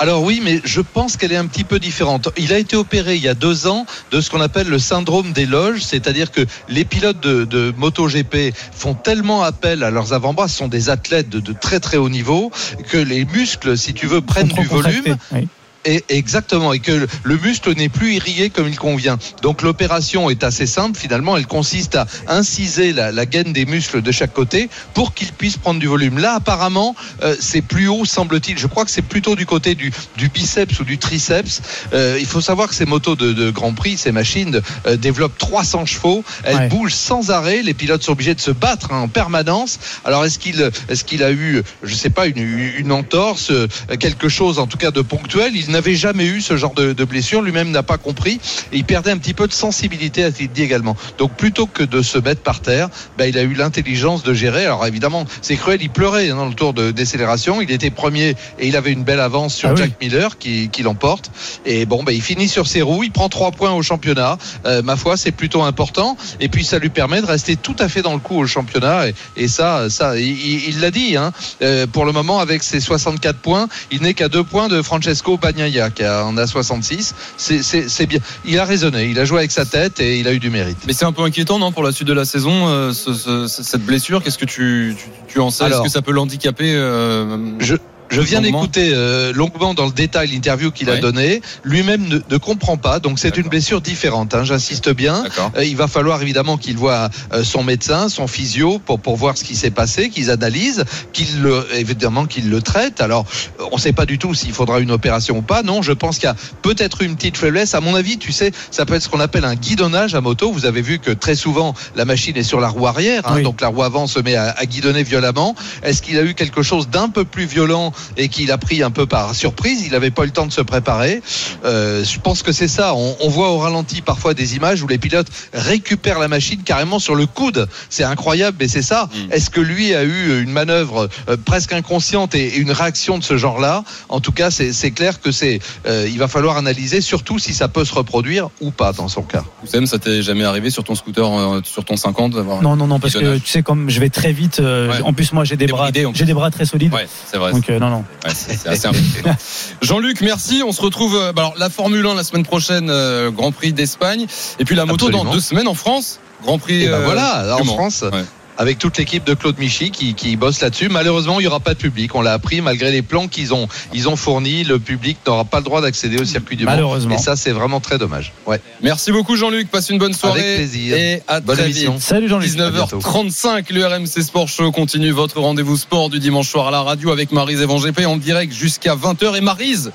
Alors oui, mais je pense qu'elle est un petit peu différente. Il a été opéré il y a deux ans de ce qu'on appelle le syndrome des loges, c'est-à-dire que les pilotes de, de MotoGP font tellement appel à leurs avant-bras, ce sont des athlètes de, de très très haut niveau, que les muscles, si tu veux, prennent du contracté. volume. Oui. Et exactement, et que le- le muscle n'est plus irrigué comme il convient. Donc l'opération est assez simple finalement, elle consiste à inciser la, la gaine des muscles de chaque côté pour qu'ils puissent prendre du volume. Là apparemment euh, c'est plus haut semble-t-il, je crois que c'est plutôt du côté du, du biceps ou du triceps. Euh, il faut savoir que ces motos de, de Grand Prix, ces machines euh, développent 300 chevaux, elles Ouais. bougent sans arrêt, les pilotes sont obligés de se battre hein, en permanence. Alors est-ce qu'il est-ce qu'il a eu, je sais pas, une, une entorse, quelque chose en tout cas de ponctuel? Il n'avait jamais eu ce genre de, de blessure. Lui-même n'a pas compris. Et il perdait un petit peu de sensibilité, a-t-il dit également. Donc plutôt que de se mettre par terre, ben, il a eu l'intelligence de gérer. Alors évidemment, c'est cruel. Il pleurait hein, dans le tour de décélération. Il était premier et il avait une belle avance sur Ah oui. Jack Miller qui, qui l'emporte. Et bon, ben, il finit sur ses roues. Il prend trois points au championnat. Euh, ma foi, c'est plutôt important. Et puis ça lui permet de rester tout à fait dans le coup au championnat. Et, et ça, ça, il l'a dit. Hein, euh, pour le moment, avec ses 64 points, il n'est qu'à deux points de Francesco Bagnaia qui a- en a 66. C'est- bien. Il a raisonné. Il a joué avec sa tête et il a eu du mérite. Mais c'est un peu inquiétant, non, pour la suite de la saison, euh, ce- ce- cette blessure? Qu'est-ce que tu, tu, tu en sais? Est-ce que ça peut l'handicaper euh, Je, je viens d'écouter euh, longuement dans le détail l'interview qu'il a donnée. Lui-même ne, ne comprend pas, donc c'est une blessure différente. hein, J'insiste bien. D'accord. Euh, il va falloir évidemment qu'il voit euh, son médecin, son physio, pour, pour voir ce qui s'est passé, qu'ils analysent, qu'il le, évidemment qu'il le traite. Alors, on ne sait pas du tout s'il faudra une opération ou pas. Non, je pense qu'il y a peut-être une petite faiblesse. À mon avis, tu sais, ça peut être ce qu'on appelle un guidonnage à moto. Vous avez vu que très souvent, la machine est sur la roue arrière, hein, Oui. donc la roue avant se met à, à guidonner violemment. Est-ce qu'il a eu quelque chose d'un peu plus violent et qu'il a pris un peu par surprise Il n'avait pas eu le temps de se préparer. Euh, je pense que c'est ça. On, on voit au ralenti parfois des images où les pilotes récupèrent la machine carrément sur le coude. C'est incroyable, mais c'est ça. Mm. Est-ce que lui a eu une manœuvre euh, presque inconsciente et, une réaction de ce genre-là? En tout cas, c'est clair que c'est. euh, il va falloir analyser, surtout si ça peut se reproduire ou pas dans son cas. Oussem, ça t'est jamais arrivé sur ton scooter, euh, sur ton 50 d'avoir- Non, non, non, parce que tu sais, comme je vais très vite, euh, Ouais. en plus, moi, j'ai des bras, j'ai des bras très solides. Ouais, c'est vrai. Donc, euh, non, non. Ouais, c'est assez. Jean-Luc, merci. On se retrouve. euh, bah alors, la Formule 1 la semaine prochaine, euh, Grand Prix d'Espagne. Et puis la moto dans deux semaines en France. Grand Prix. Et ben euh, voilà, en. France. Ouais. Avec toute l'équipe de Claude Michy qui, qui bosse là-dessus. Malheureusement, il n'y aura pas de public. On l'a appris, malgré les plans qu'ils ont, ils ont fournis. Le public n'aura pas le droit d'accéder au circuit du Mans. Malheureusement. Et ça, c'est vraiment très dommage. Ouais. Merci beaucoup, Jean-Luc. Passe une bonne soirée. Avec plaisir. Et à Bonne très émission. vite. Salut Jean-Luc. 19h35, le RMC Sport Show continue votre rendez-vous sport du dimanche soir à la radio avec Marise Evan GP en direct jusqu'à 20h. Et Marise,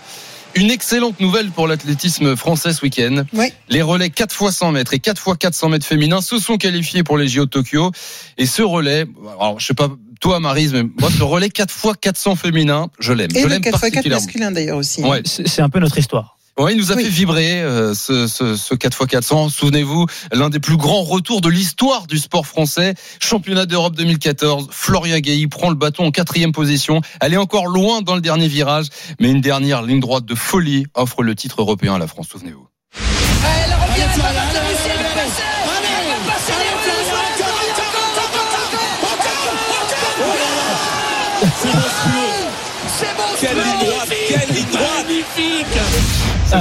une excellente nouvelle pour l'athlétisme français ce week-end. Oui. Les relais 4 x 100 mètres et 4 x 400 mètres féminins se sont qualifiés pour les JO de Tokyo. Et ce relais, alors je sais pas toi Marise, mais moi ce relais 4 x 400 féminin, je l'aime. Et Je le l'aime 4x4 particulièrement. masculin d'ailleurs aussi. hein. Ouais. C'est un peu notre histoire. Ouais, il nous a Oui. fait vibrer euh, ce, ce, ce 4x400. Souvenez-vous, l'un des plus grands retours de l'histoire du sport français. Championnat d'Europe 2014. Florian Gailly prend le bâton en quatrième position. Elle est encore loin dans le dernier virage, mais une dernière ligne droite de folie offre le titre européen à la France. Souvenez-vous.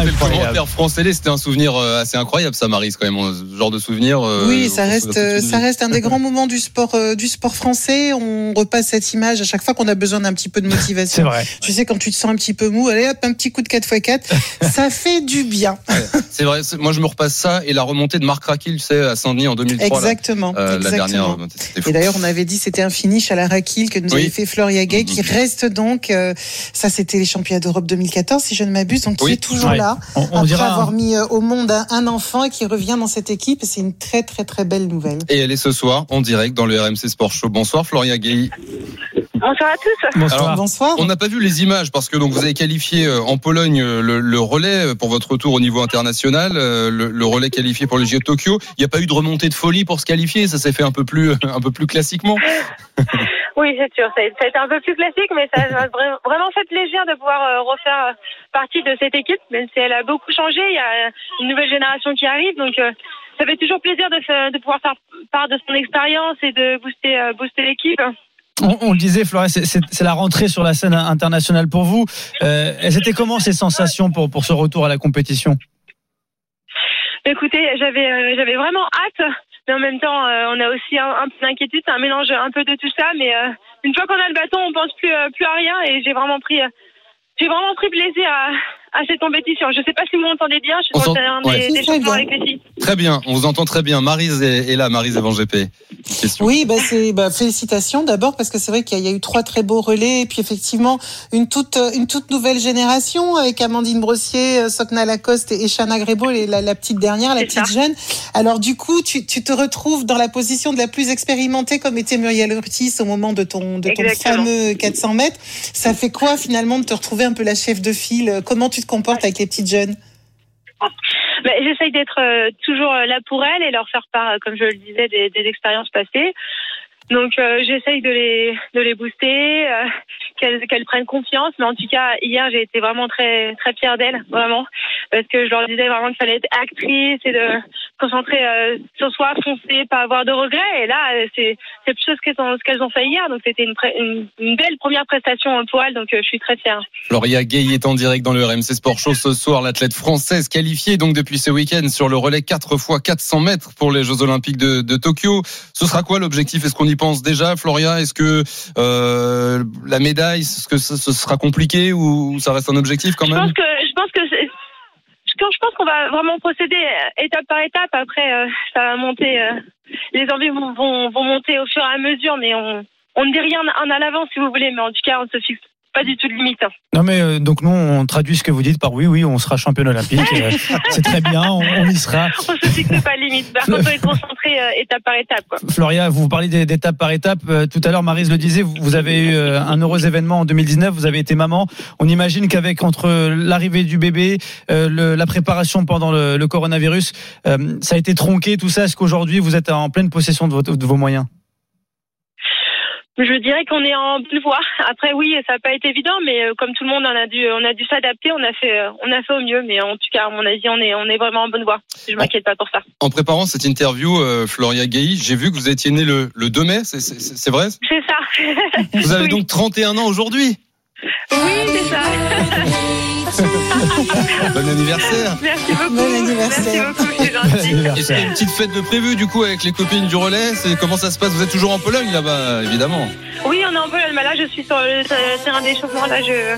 C'était le français. C'était un souvenir euh, assez incroyable, ça, Marise, quand même. Ce genre de souvenir. euh, Oui, ça reste, ça reste un des grands moments du sport, euh, du sport français. On repasse cette image à chaque fois qu'on a besoin d'un petit peu de C'est motivation. vrai. Tu sais, quand tu te sens un petit peu mou, allez hop, un petit coup de 4x4, ça fait du bien. C'est vrai. c'est- Moi, je me repasse ça et la remontée de Marc Raquil, tu sais, à Saint-Denis en 2003. là. Exactement. Euh, la dernière. Et d'ailleurs, on avait dit c'était un finish à la Raquille que nous Oui. avait fait Floria Gay, qui Mhm. reste donc, euh, ça c'était les championnats d'Europe 2014, si je ne m'abuse, donc qui Oui. est toujours Ouais. là, On, on après dira. avoir mis euh, au monde un, un enfant et qui revient dans cette équipe. Et c'est une très très très belle nouvelle. Et elle est ce soir en direct dans le RMC Sport Show. Bonsoir Florian Gay. Bonsoir à tous. Bonsoir. Alors, Bonsoir. On n'a pas vu les images parce que donc vous avez qualifié euh, en Pologne euh, le, le relais pour votre retour au niveau international, euh, le, le relais qualifié pour le JO de Tokyo. Il n'y a pas eu de remontée de folie pour se qualifier, ça s'est fait un peu plus un peu plus classiquement. Oui, c'est sûr, ça a été un peu plus classique, mais ça m'a vra- vraiment fait plaisir de pouvoir euh, refaire euh, partie de cette équipe, même si elle a beaucoup changé. Il y a une nouvelle génération qui arrive, donc euh, ça fait toujours plaisir de, de pouvoir faire part de son expérience et de booster, euh, booster l'équipe. On, on le disait, Florent, c'est- la rentrée sur la scène internationale pour vous. Euh, elles étaient comment ces sensations pour, pour ce retour à la compétition? Écoutez, j'avais euh, j'avais vraiment hâte, mais en même temps, euh, on a aussi un, un peu d'inquiétude, un mélange un peu de tout ça. Mais euh, une fois qu'on a le bâton, on pense plus euh, plus à rien, et j'ai vraiment pris j'ai vraiment pris plaisir à, à cette compétition. Je sais pas si vous m'entendez bien, je suis un ouais. des, avec les filles. Très bien, on vous entend très bien. Marise est, est là, Marise Evan GP. Question. Oui, bah c'est bah, félicitations d'abord parce que c'est vrai qu'il y, a- il y a eu trois très beaux relais et puis effectivement une toute une toute nouvelle génération avec Amandine Brossier, euh, Sokna Lacoste et Shana Grebo, et la, la petite dernière, la C'est petite ça. jeune. Alors du coup, tu, tu te retrouves dans la position de la plus expérimentée comme était Muriel Urtis au moment de ton de ton Exactement. fameux 400 mètres. Ça fait quoi finalement de te retrouver un peu la chef de file? Comment tu te comportes avec les petites jeunes bah, J'essaye d'être euh, toujours là pour elles et leur faire part, comme je le disais, des, des expériences passées. Donc euh, j'essaye de les de les booster, euh, qu'elles qu'elles prennent confiance. Mais en tout cas hier j'ai été vraiment très très fière d'elles, vraiment, parce que je leur disais vraiment qu'il fallait être actrice et de concentrer euh, sur soi, foncer, pas avoir de regrets. Et là c'est c'est plus ont ce qu'elles ont fait hier. Donc c'était une, une, une belle première prestation pour elles. Donc je suis très fière. Floria Gay est en direct dans le RMC Sport Show ce soir. L'athlète française qualifiée donc depuis ce week-end sur le relais 4 fois 400 mètres pour les Jeux Olympiques de, de Tokyo. Ce sera quoi l'objectif? Est-ce qu'on y pense déjà, Floria? Est-ce que euh, la médaille, est-ce que ce, sera compliqué ou ça reste un objectif quand même? Je pense que je pense que je pense qu'on va vraiment procéder étape par étape. Après, euh, ça va monter. Euh, les envies vont, vont, vont, monter au fur et à mesure, mais on, on ne dit rien en à l'avance, si vous voulez. Mais en tout cas, on se fixe pas du tout de limite. Hein. Non mais euh, donc nous on traduit ce que vous dites par oui oui on sera championne olympique euh, c'est très bien on, y sera. On se fixe pas de limite. Par contre on est concentré euh, étape par étape quoi. Floria vous parlez d'étape par étape tout à l'heure Marise le disait vous avez eu un heureux événement en 2019 vous avez été maman on imagine qu'avec entre l'arrivée du bébé la préparation pendant le, coronavirus ça a été tronqué tout ça est-ce qu'aujourd'hui vous êtes en pleine possession de vos moyens? Je dirais qu'on est en bonne voie. Après, oui, ça n'a pas été évident, mais euh, comme tout le monde, on a dû, on a dû s'adapter. On a fait, euh, on a fait au mieux. Mais en tout cas, à mon avis, on est, on est vraiment en bonne voie. Je m'inquiète pas pour ça. En préparant cette interview, euh, Floria Gay, j'ai vu que vous étiez né le, le 2 mai. C'est vrai? C'est ça. Vous avez donc 31 ans aujourd'hui? Oui, c'est ça. bon anniversaire. Merci beaucoup. Bon anniversaire. Merci beaucoup, c'est gentil. Est-ce qu'il y a une petite fête de prévu du coup avec les copines du relais? Comment ça se passe? Vous êtes toujours en Pologne là-bas, évidemment. Oui, on est en Pologne, mais là je suis sur le terrain d'échauffement. Là, je,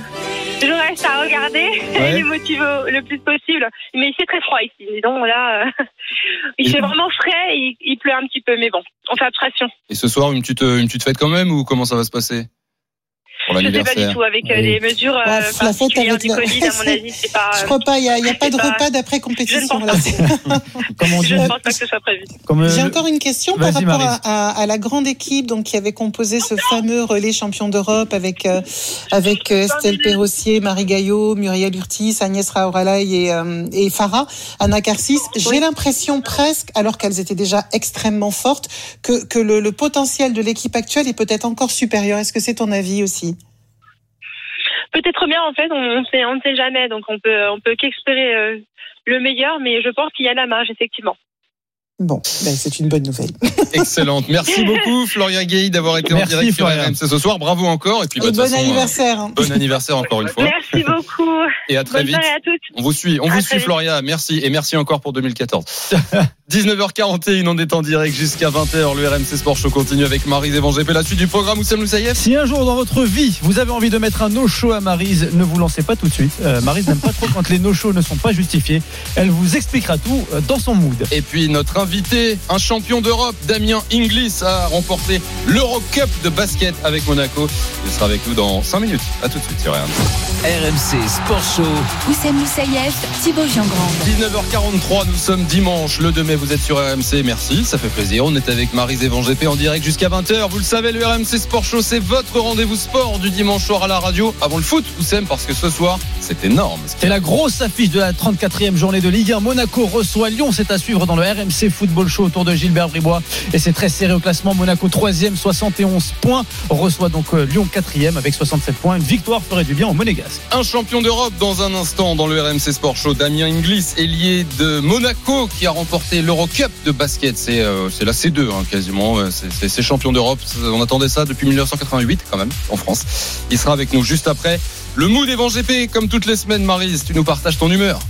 je reste à regarder et les motiver le plus possible. Mais il fait très froid ici. Donc là, euh, il fait vraiment frais et il, il pleut un petit peu, mais bon, on fait abstraction. Et ce soir, une petite, une petite fête quand même ou comment ça va se passer? Je ne sais pas du tout avec euh, les mesures euh, la particulières du Covid. À mon avis, c'est pas. Je crois pas. Il n'y a, y a pas de repas d'après compétition. Je ne pense pas que ce soit prévu. J'ai encore une question par rapport à, à, la grande équipe donc qui avait composé ce fameux relais champion d'Europe avec euh, avec Estelle Perrossier, Marie Gaillot, Muriel Urtis, Agnès Raoralay et, et Farah, Anna Carcis. J'ai l'impression presque, alors qu'elles étaient déjà extrêmement fortes, que que le, le potentiel de l'équipe actuelle est peut-être encore supérieur. Est-ce que c'est ton avis aussi? Peut-être bien en fait, on ne sait, on ne sait jamais, donc on peut, on peut qu'espérer euh, le meilleur, mais je pense qu'il y a la marge effectivement. Bon, ben c'est une bonne nouvelle. Excellente. Merci beaucoup, Florian Gay, d'avoir été en direct sur RMC ce soir. Bravo encore. Et puis, bah, bon anniversaire. Hein. bon anniversaire encore une fois. Merci beaucoup. Et à très Bonne vite. À toutes. On vous suit. On vous suit, Floria. Merci. Et merci encore pour 2014. 19h41, on est en direct jusqu'à 20h. Le RMC Sport Show continue avec Marise et. La suite du programme, Oussem Loussaïef. Si un jour dans votre vie, vous avez envie de mettre un no-show à Marise, ne vous lancez pas tout de suite. Euh, Marise n'aime pas trop quand les no-shows ne sont pas justifiés. Elle vous expliquera tout euh, dans son mood. Et puis, notre invité, un champion d'Europe, Damien Inglis, a remporté l'Eurocup de basket avec Monaco. Il sera avec nous dans 5 minutes. À tout de suite sur RMC. RMC Sport Show. Oussem Moussaïef, Thibaut Giangrande. 19h43, nous sommes dimanche, le 2 mai, vous êtes sur RMC, merci, ça fait plaisir. On est avec Marise et GP en direct jusqu'à 20h. Vous le savez, le RMC Sport Show, c'est votre rendez-vous sport du dimanche soir à la radio. Avant le foot, Oussem, parce que ce soir, c'est énorme. C'est la grosse affiche de la 34e journée de Ligue 1. Monaco reçoit Lyon, c'est à suivre dans le RMC Football Show autour de Gilbert Bribois. Et c'est très serré au classement. Monaco 3e, 71 points. Reçoit donc euh, Lyon 4e avec 67 points. Une victoire ferait du bien au Monégasque. Un champion d'Europe dans un instant dans le RMC Sport Show. Damien Inglis, ailier de Monaco, qui a remporté l'Eurocup de basket. C'est euh, la C2 hein, quasiment. C'est champion d'Europe. On attendait ça depuis 1988 quand même en France. Il sera avec nous juste après. Le mood Evan GP, comme toutes les semaines, Marise, tu nous partages ton humeur.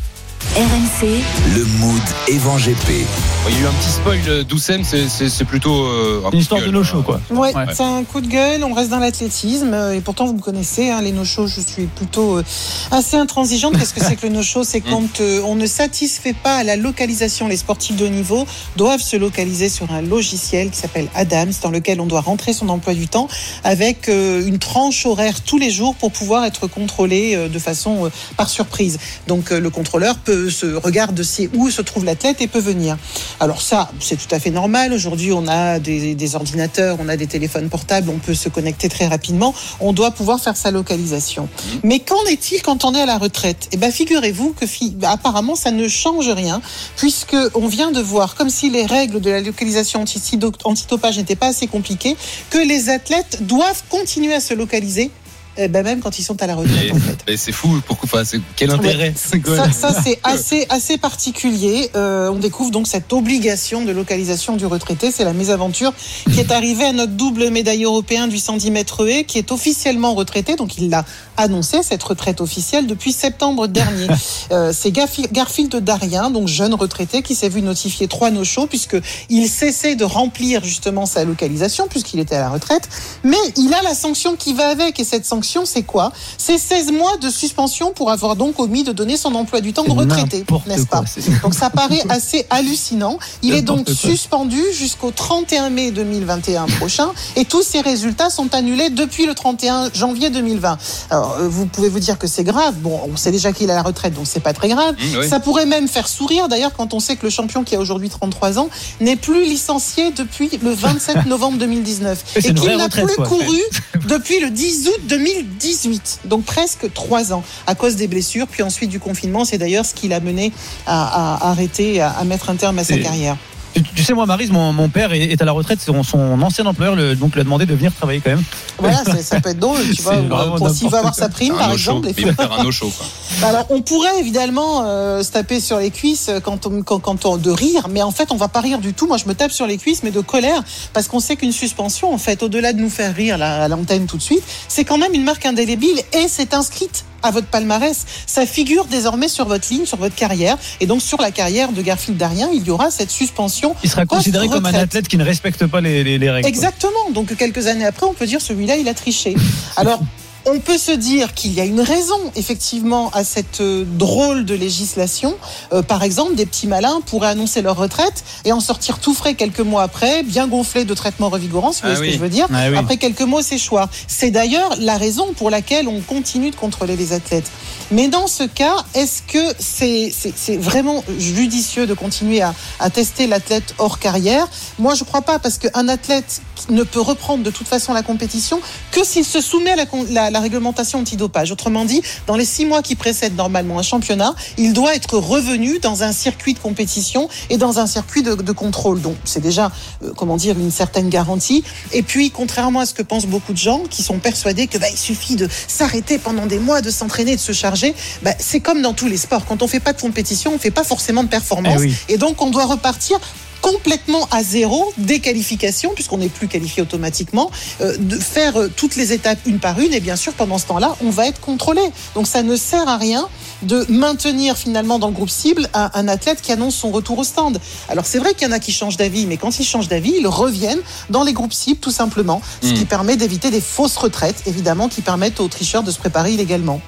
RMC. Le mood Evan GP. Il y a eu un petit spoil d'Oussem, c'est plutôt. Euh, une histoire de no-show, quoi. Ouais, c'est un coup de gueule, on reste dans l'athlétisme. Et pourtant, vous me connaissez, hein, les no-shows, je suis plutôt euh, assez intransigeante. Qu'est-ce que c'est que le no-show C'est quand euh, on ne satisfait pas à la localisation. Les sportifs de haut niveau doivent se localiser sur un logiciel qui s'appelle Adams, dans lequel on doit rentrer son emploi du temps avec une tranche horaire tous les jours pour pouvoir être contrôlé de façon par surprise. Donc, le contrôleur peut se regarde si, où se trouve l'athlète et peut venir. Alors ça, c'est tout à fait normal. Aujourd'hui, on a des, des ordinateurs, on a des téléphones portables, on peut se connecter très rapidement. On doit pouvoir faire sa localisation. Mais qu'en est-il quand on est à la retraite? Eh ben, figurez-vous que apparemment, ça ne change rien, puisque on vient de voir, comme si les règles de la localisation anti- antidopage n'étaient pas assez compliquées, que les athlètes doivent continuer à se localiser, eh ben, même quand ils sont à la retraite. Et, et c'est fou. Pourquoi enfin, c'est- Quel intérêt Ça, ça, c'est assez, assez particulier. Euh, on découvre donc cette obligation de localisation du retraité. C'est la mésaventure qui est arrivée à notre double médaille européen du 110 mètres haies, qui est officiellement retraité. Donc il l'a annoncé, cette retraite officielle, depuis septembre dernier. Euh, c'est Garfi- Garfield Darien, donc jeune retraité, qui s'est vu notifier trois no-shows, puisqu'il cessait de remplir justement sa localisation, puisqu'il était à la retraite. Mais il a la sanction qui va avec. Et cette sanction, c'est quoi C'est 16 mois de suspension pour avoir donc omis de donner son emploi du temps de retraité, n'est-ce pas Donc ça paraît assez hallucinant. Il est donc quoi. suspendu jusqu'au 31 mai 2021 prochain et tous ses résultats sont annulés depuis le 31 janvier 2020. Alors euh, vous pouvez vous dire que c'est grave. Bon, on sait déjà qu'il est à la retraite, donc c'est pas très grave. Mmh, oui. Ça pourrait même faire sourire d'ailleurs quand on sait que le champion qui a aujourd'hui 33 ans n'est plus licencié depuis le 27 novembre 2019 Et qu'il n'a plus quoi. couru depuis le 10 août 2018, donc presque trois ans à cause des blessures, puis ensuite du confinement. C'est d'ailleurs ce qui l'a mené à, à arrêter, à, à mettre un terme à sa Et- carrière. Tu, tu sais, moi, Marise, mon, mon père est, est à la retraite. Son, son ancien employeur le, donc, lui a demandé de venir travailler quand même. Voilà, ça, ça peut être drôle, tu vois. Pour s'il va avoir sa prime, Un par exemple. Il va faire un quoi. Bah Alors, on pourrait évidemment euh, se taper sur les cuisses quand on, quand, quand on de rire, mais en fait, on va pas rire du tout. Moi, je me tape sur les cuisses, mais de colère, parce qu'on sait qu'une suspension, en fait, au-delà de nous faire rire là, à l'antenne tout de suite, c'est quand même une marque indélébile et c'est inscrite à votre palmarès. Ça figure désormais sur votre ligne, sur votre carrière, et donc sur la carrière de Garfield Darien, il y aura cette suspension. Il sera considéré comme un athlète qui ne respecte pas les, les- les règles. Exactement. Donc quelques années après, on peut dire celui-là, il a triché. Alors. On peut se dire qu'il y a une raison, effectivement, à cette euh, drôle de législation. Euh, par exemple, des petits malins pourraient annoncer leur retraite et en sortir tout frais quelques mois après, bien gonflés de traitements revigorants, si vous Ah voyez ce que je veux dire. Ah oui. Après quelques mois, c'est choix. C'est d'ailleurs la raison pour laquelle on continue de contrôler les athlètes. Mais dans ce cas, est-ce que c'est vraiment judicieux de continuer à, à tester l'athlète hors carrière? Moi, je crois pas, parce qu'un athlète ne peut reprendre de toute façon la compétition que s'il se soumet à la, la- la réglementation antidopage. Autrement dit, dans les six mois qui précèdent normalement un championnat, il doit être revenu dans un circuit de compétition et dans un circuit de, de contrôle. Donc, c'est déjà, euh, comment dire, une certaine garantie. Et puis, contrairement à ce que pensent beaucoup de gens qui sont persuadés que bah, il suffit de s'arrêter pendant des mois, de s'entraîner, de se charger, bah, c'est comme dans tous les sports. Quand on fait pas de compétition, on fait pas forcément de performance. Eh oui. Et donc, on doit repartir complètement à zéro, déqualification, puisqu'on n'est plus qualifié automatiquement, euh, de faire euh, toutes les étapes une par une, et bien sûr, pendant ce temps-là, on va être contrôlé. Donc ça ne sert à rien de maintenir finalement dans le groupe cible un, un athlète qui annonce son retour au stand. Alors c'est vrai qu'il y en a qui changent d'avis, mais quand ils changent d'avis, ils reviennent dans les groupes cibles tout simplement, ce qui permet d'éviter des fausses retraites, évidemment, qui permettent aux tricheurs de se préparer illégalement.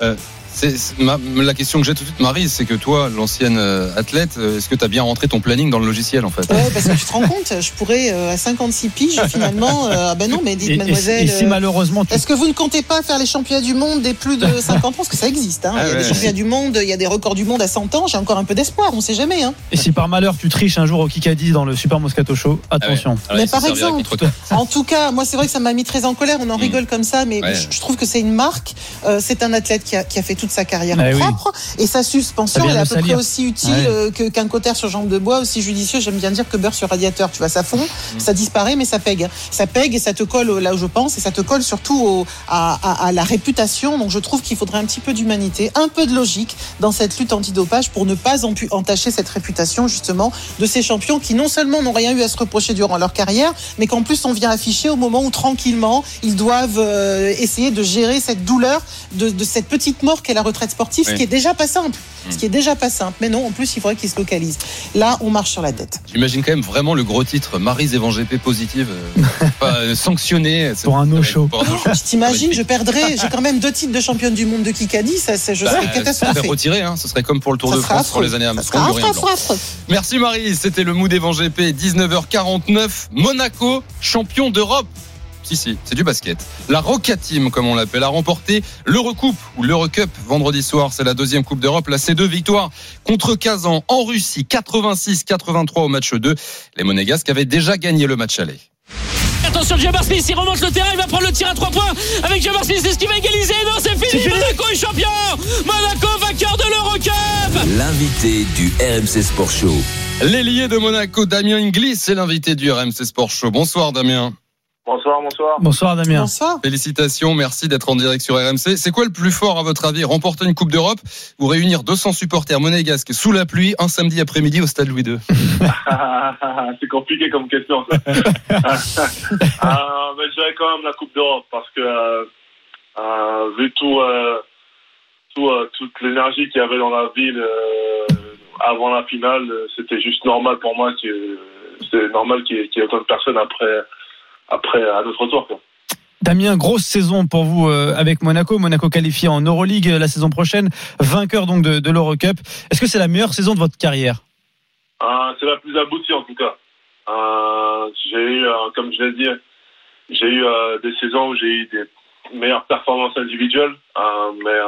C'est- c'est ma- la question que j'ai tout de suite, Marie, c'est que toi, l'ancienne euh, athlète, euh, est-ce que tu as bien rentré ton planning dans le logiciel en fait? Ouais, parce que tu te rends compte, je pourrais euh, à 56 piges finalement. euh, ah ben non, mais dites Et, et- mademoiselle. et si malheureusement tu Est-ce que vous ne comptez pas faire les championnats du monde des plus de 50 ans? Parce que ça existe. Hein. Ah il y a ouais. des championnats du monde, il y a des records du monde à 100 ans. J'ai encore un peu d'espoir, on sait jamais. Hein. et si par malheur tu triches un jour au Kikadi dans le Super Moscato Show, attention. Ah ouais, Mais par exemple. En tout cas, moi, c'est vrai que ça m'a mis très en colère. On en Mm. rigole comme ça, mais Ouais. je, je trouve que c'est une marque. Euh, c'est un athlète qui a, qui a fait toute sa carrière Ah oui. propre. Et sa suspension, elle est à de peu près aussi utile que- qu'un cotère sur jambe de bois, aussi judicieux. J'aime bien dire que beurre sur radiateur. Tu vois, ça fond, Mm. ça disparaît, mais ça pègue. Ça pègue et ça te colle là où je pense. Et ça te colle surtout au- à, à- à la réputation. Donc, je trouve qu'il faudrait un petit peu d'humanité, un peu de logique dans cette lutte antidopage pour ne pas entacher cette réputation, justement, de ces champions qui non seulement n'ont rien eu à se reprocher durant leur carrière, mais qu'en plus on vient afficher au moment où tranquillement ils doivent euh, essayer de gérer cette douleur de, de cette petite mort qu'est la retraite sportive, ce qui est déjà pas simple. Mm. Ce qui est déjà pas simple. Mais non, en plus il faudrait qu'ils se localisent. Là, on marche sur la tête. J'imagine quand même vraiment le gros titre Marie Zévan GP positive, euh, pas euh, sanctionné. c'est- Pour un no-show. No-show. Je t'imagine, je perdrais. J'ai quand même deux titres de championne du monde de Kikadi. Ça, c'est- je Bah, serais ça serait catastrophique. retiré, hein. ce serait comme pour le Tour Ça de France pour les années affreux. Merci Marie, c'était le Mood GP 19h49, Monaco, champion d'Europe. Si, si, c'est du basket. La Roca Team, comme on l'appelle, a remporté l'Eurocoupe ou l'Eurocup vendredi soir. C'est la deuxième Coupe d'Europe. La C2 victoire contre Kazan en Russie, 86-83 au match 2. Les Monégasques avaient déjà gagné le match aller. Attention, Jabbar Smith, il remonte le terrain, il va prendre le tir à 3 points avec Jabbar Smith, c'est ce qui va égaliser. Non, c'est fini, Monaco est champion Monaco vainqueur de l'Eurocup L'invité du RMC Sport Show. L'ailier de Monaco, Damien Inglis, c'est l'invité du RMC Sport Show. Bonsoir Damien. Bonsoir, bonsoir. Bonsoir Damien. Bonsoir. Félicitations, merci d'être en direct sur RMC. C'est quoi le plus fort à votre avis Remporter une Coupe d'Europe ou réunir 200 supporters monégasques sous la pluie un samedi après-midi au stade Louis II c'est compliqué comme question. Ça. euh, mais je dirais quand même la Coupe d'Europe parce que euh, euh, vu tout, euh, tout euh, toute l'énergie qu'il y avait dans la ville euh, avant la finale, c'était juste normal pour moi que c'est normal qu'il y, ait- qu'il y ait autant de personnes après après à notre. Quoi. Damien, grosse saison pour vous euh, avec Monaco. Monaco qualifié en Euroleague euh, la saison prochaine, vainqueur donc de, de l'Eurocup. Est-ce que c'est la meilleure saison de votre carrière? Euh, c'est la plus aboutie en tout cas. Euh, j'ai eu, euh, comme je l'ai dit, j'ai eu des saisons où j'ai eu des meilleures performances individuelles, mais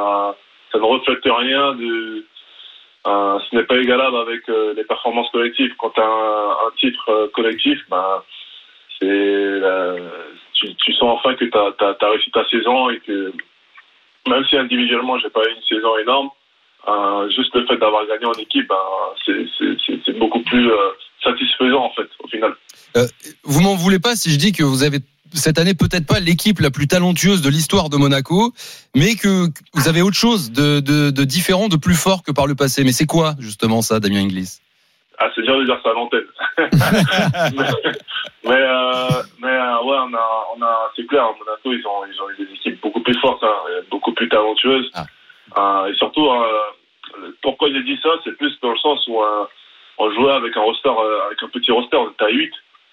ça ne reflète rien de. ce n'est pas égalable avec les performances collectives. Quand tu as un, un titre collectif, ben, c'est, euh, tu, tu sens enfin que tu as, réussi ta saison et que même si individuellement j'ai pas eu une saison énorme, euh, juste le fait d'avoir gagné en équipe, ben, c'est- beaucoup plus euh, satisfaisant en fait au final. Vous m'en voulez pas si je dis que vous avez cette année peut-être pas l'équipe la plus talentueuse de l'histoire de Monaco, mais que vous avez autre chose de, de, de différent, de plus fort que par le passé. Mais c'est quoi justement ça, Damien Inglis? Ah, c'est dur de dire ça à l'antenne. mais euh, mais euh, ouais, on a, on a, c'est clair, à Monaco, ils ont, ils ont eu des équipes beaucoup plus fortes, hein, beaucoup plus talentueuses. Euh, et surtout, euh, pourquoi j'ai dit ça, c'est plus dans le sens où on jouait avec un roster, avec un petit roster, on était à 8,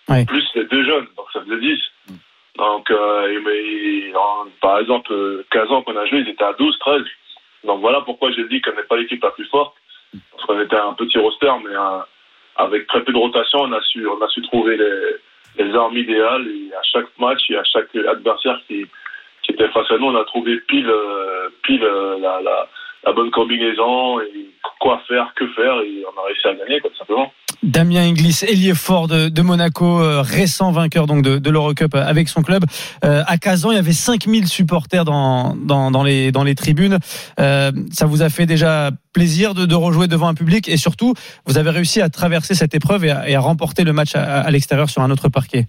Ouais. plus les deux jeunes, donc ça faisait 10. Donc, euh, et- mais, en- par exemple, euh, 15 ans qu'on a joué, ils étaient à 12, 13. Donc voilà pourquoi j'ai dit qu'on n'est pas l'équipe la plus forte. Parce qu'on était un petit roster, mais euh, avec très peu de rotation, on a su, on a su trouver les, les armes idéales. Et à chaque match et à chaque adversaire qui, qui était face à nous, on a trouvé pile, euh, pile euh, la, la, la bonne combinaison et quoi faire, que faire. Et on a réussi à gagner, quoi, tout simplement. Damien Inglis, ailier fort de, de Monaco, euh, récent vainqueur donc de, de l'Eurocup avec son club. Euh, à Kazan, il y avait 5000 supporters dans, dans, dans, les, dans les tribunes. Euh, ça vous a fait déjà plaisir de, de rejouer devant un public? Et surtout, vous avez réussi à traverser cette épreuve et à, et à remporter le match à, à l'extérieur sur un autre parquet.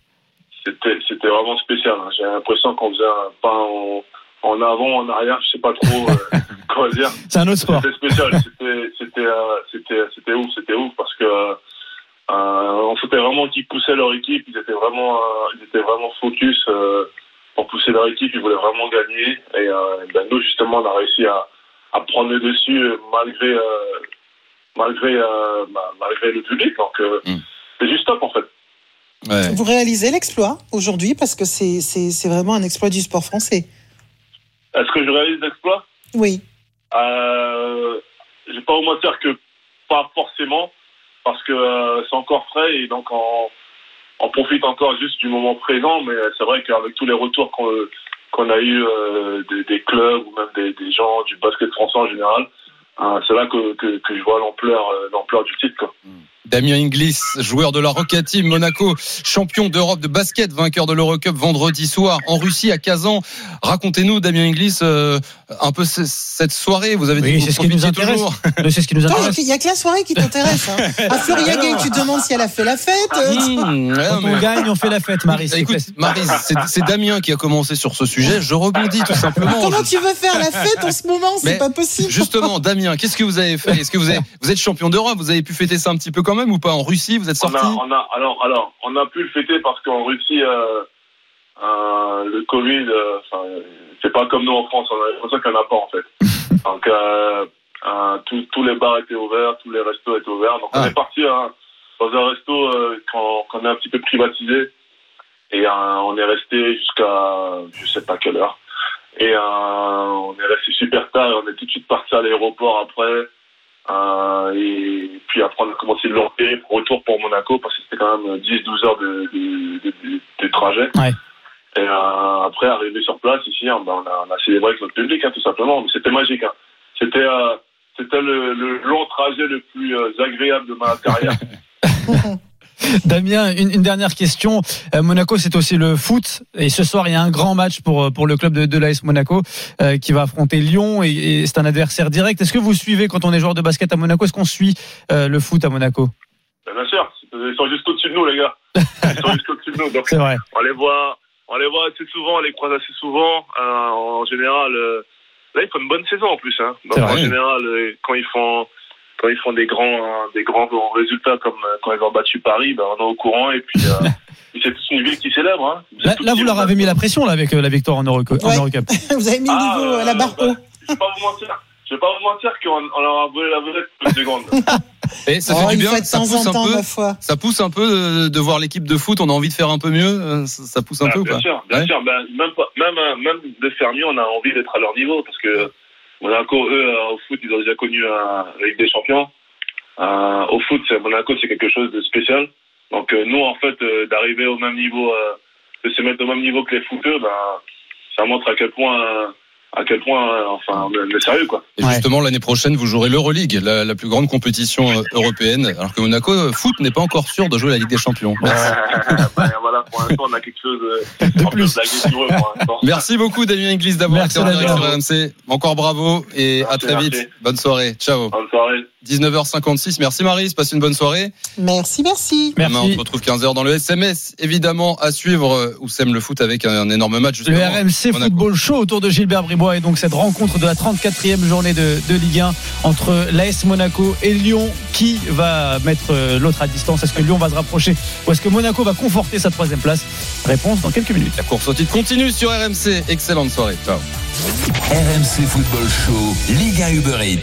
C'était, vraiment spécial. hein. J'ai l'impression qu'on faisait un pas en, en avant, en arrière, je sais pas trop euh, quoi dire. C'est un autre sport. C'était spécial. C'était, euh, ouf, c'était ouf parce que euh, on sentait vraiment qu'ils poussaient leur équipe. Ils étaient vraiment, euh, ils étaient vraiment focus euh, pour pousser leur équipe. Ils voulaient vraiment gagner. Et euh, ben, nous justement, on a réussi à, à prendre le dessus euh, malgré, euh, malgré, euh, bah, malgré le public. Donc euh, c'est juste top en fait. Vous réalisez l'exploit aujourd'hui parce que c'est c'est- c'est vraiment un exploit du sport français. Est-ce que je réalise l'exploit? Oui. Euh, j'ai pas au moins dire que pas forcément, parce que euh, c'est encore frais et donc on, profite encore juste du moment présent, mais c'est vrai qu'avec tous les retours qu'on a eu euh, des, clubs ou même des, gens du basket français en général, euh, c'est là que, je vois l'ampleur euh, du titre. Quoi. Damien Inglis, joueur de la Roca Team Monaco, champion d'Europe de basket, vainqueur de l'Eurocup vendredi soir en Russie à Kazan. Racontez-nous, Damien Inglis, euh, un peu ce- cette soirée. Vous avez dit Oui, que vous c'est ce qui nous intéresse. toujours. C'est ce qui nous Attends, intéresse. Il n'y a que la soirée qui t'intéresse. Hein. À Floria Gay, tu te demandes si elle a fait la fête. Mmh, Quand mais- on gagne, on fait la fête, Marie. Écoute. Maryse, c'est Damien qui a commencé sur ce sujet. Je rebondis tout simplement. Comment tu veux faire la fête en ce moment? C'est pas possible. Justement, Damien, qu'est-ce que vous avez fait? Est-ce que vous, avez, vous êtes champion d'Europe? Vous avez pu fêter ça un petit peu quand même ou pas En Russie, vous êtes On sorti a, on a, alors, alors, on a pu le fêter parce qu'en Russie, euh, euh, le Covid, euh, c'est pas comme nous en France, on a l'impression qu'il n'y en a pas en fait. Donc, euh, tous- tous les bars étaient ouverts, tous les restos étaient ouverts. Donc, on Ah. est parti hein, dans un resto qu'on qu'on a un petit peu privatisé et on est resté jusqu'à je sais pas quelle heure. Et on est resté super tard et on est tout de suite parti à l'aéroport après. Euh, et puis après, on a commencé le long retour pour Monaco parce que c'était quand même 10-12 heures de, de, de, de- de trajet. Ouais. Et euh, après, arrivé sur place, ici, hein, ben, on, a, on a célébré avec notre public, hein, tout simplement. Mais c'était magique. Hein. C'était euh, c'était le, le long trajet le plus euh, agréable de ma carrière. Damien, une, une dernière question. Euh, Monaco, c'est aussi le foot. Et ce soir, il y a un grand match pour, euh, pour le club de, de l'AS Monaco euh, qui va affronter Lyon. Et, et c'est un adversaire direct. Est-ce que vous suivez, quand on est joueur de basket à Monaco, est-ce qu'on suit euh, le foot à Monaco? Ben, bien sûr, ils sont juste au-dessus de nous, les gars. Ils sont juste au-dessus de nous. Donc, C'est vrai. on les voit, on les voit assez souvent, on les croise assez souvent. En général, là, ils font une bonne saison en plus. Hein. Donc, en général, quand ils font quand ils font des grands euh, des grands résultats comme euh, quand ils ont battu Paris, ben, on est au courant et puis euh, c'est toute une ville qui célèbre. Hein. Là, vous leur a- avez mis la pression là, avec euh, la victoire en, Eurocup. Ouais. Vous avez mis le Ah, niveau, euh, la barre bah, haut. Je vais pas vous mentir. Je vais pas vous mentir qu'on on leur a volé la vedette pour une seconde. Et ça Oh, fait du une bien, ça pousse temps, peu. Ça pousse un peu de, de voir l'équipe de foot. On a envie de faire un peu mieux. Ça, ça pousse un Ah, peu ou bien pas sûr, bien Ouais. sûr. Ben, même, pas- même, même de faire mieux, on a envie d'être à leur niveau parce que Monaco, eux, euh, au foot, ils ont déjà connu la Ligue des Champions. Euh, au foot, Monaco, c'est quelque chose de spécial. Donc, euh, nous, en fait, d'arriver au même niveau, de se mettre au même niveau que les footeux, ben, ça montre à quel point, à quel point, euh, enfin, est sérieux, quoi. Et justement, l'année prochaine, vous jouerez l'Euroleague, la, la plus grande compétition euh, européenne. Alors que Monaco, euh, foot n'est pas encore sûr de jouer la Ligue des Champions. Merci. Ben, voilà, pour l'instant, on a quelque chose De plus. blaguer sur eux, pour l'instant. Merci beaucoup, Damien Inglis, d'avoir Merci, été en direct sur. RMC. Encore bravo et à Merci, très merci. vite. Bonne soirée. Ciao. Bonne soirée. 19h56. Merci Marie. Passe une bonne soirée. Merci, merci. Demain, on Merci. se retrouve 15h dans le SMS. Évidemment, à suivre, où sème le foot avec un, énorme match. Le justement. RMC Monaco. Football Show autour de Gilbert Et donc cette rencontre de la 34e journée de, de Ligue 1 entre l'AS Monaco et Lyon. Qui va mettre euh, l'autre à distance Est-ce que Lyon va se rapprocher ou est-ce que Monaco va conforter sa troisième place? Réponse dans quelques minutes. La course au titre continue sur RMC. Excellente soirée. Ciao. RMC Football Show, Ligue 1 Uber Eats.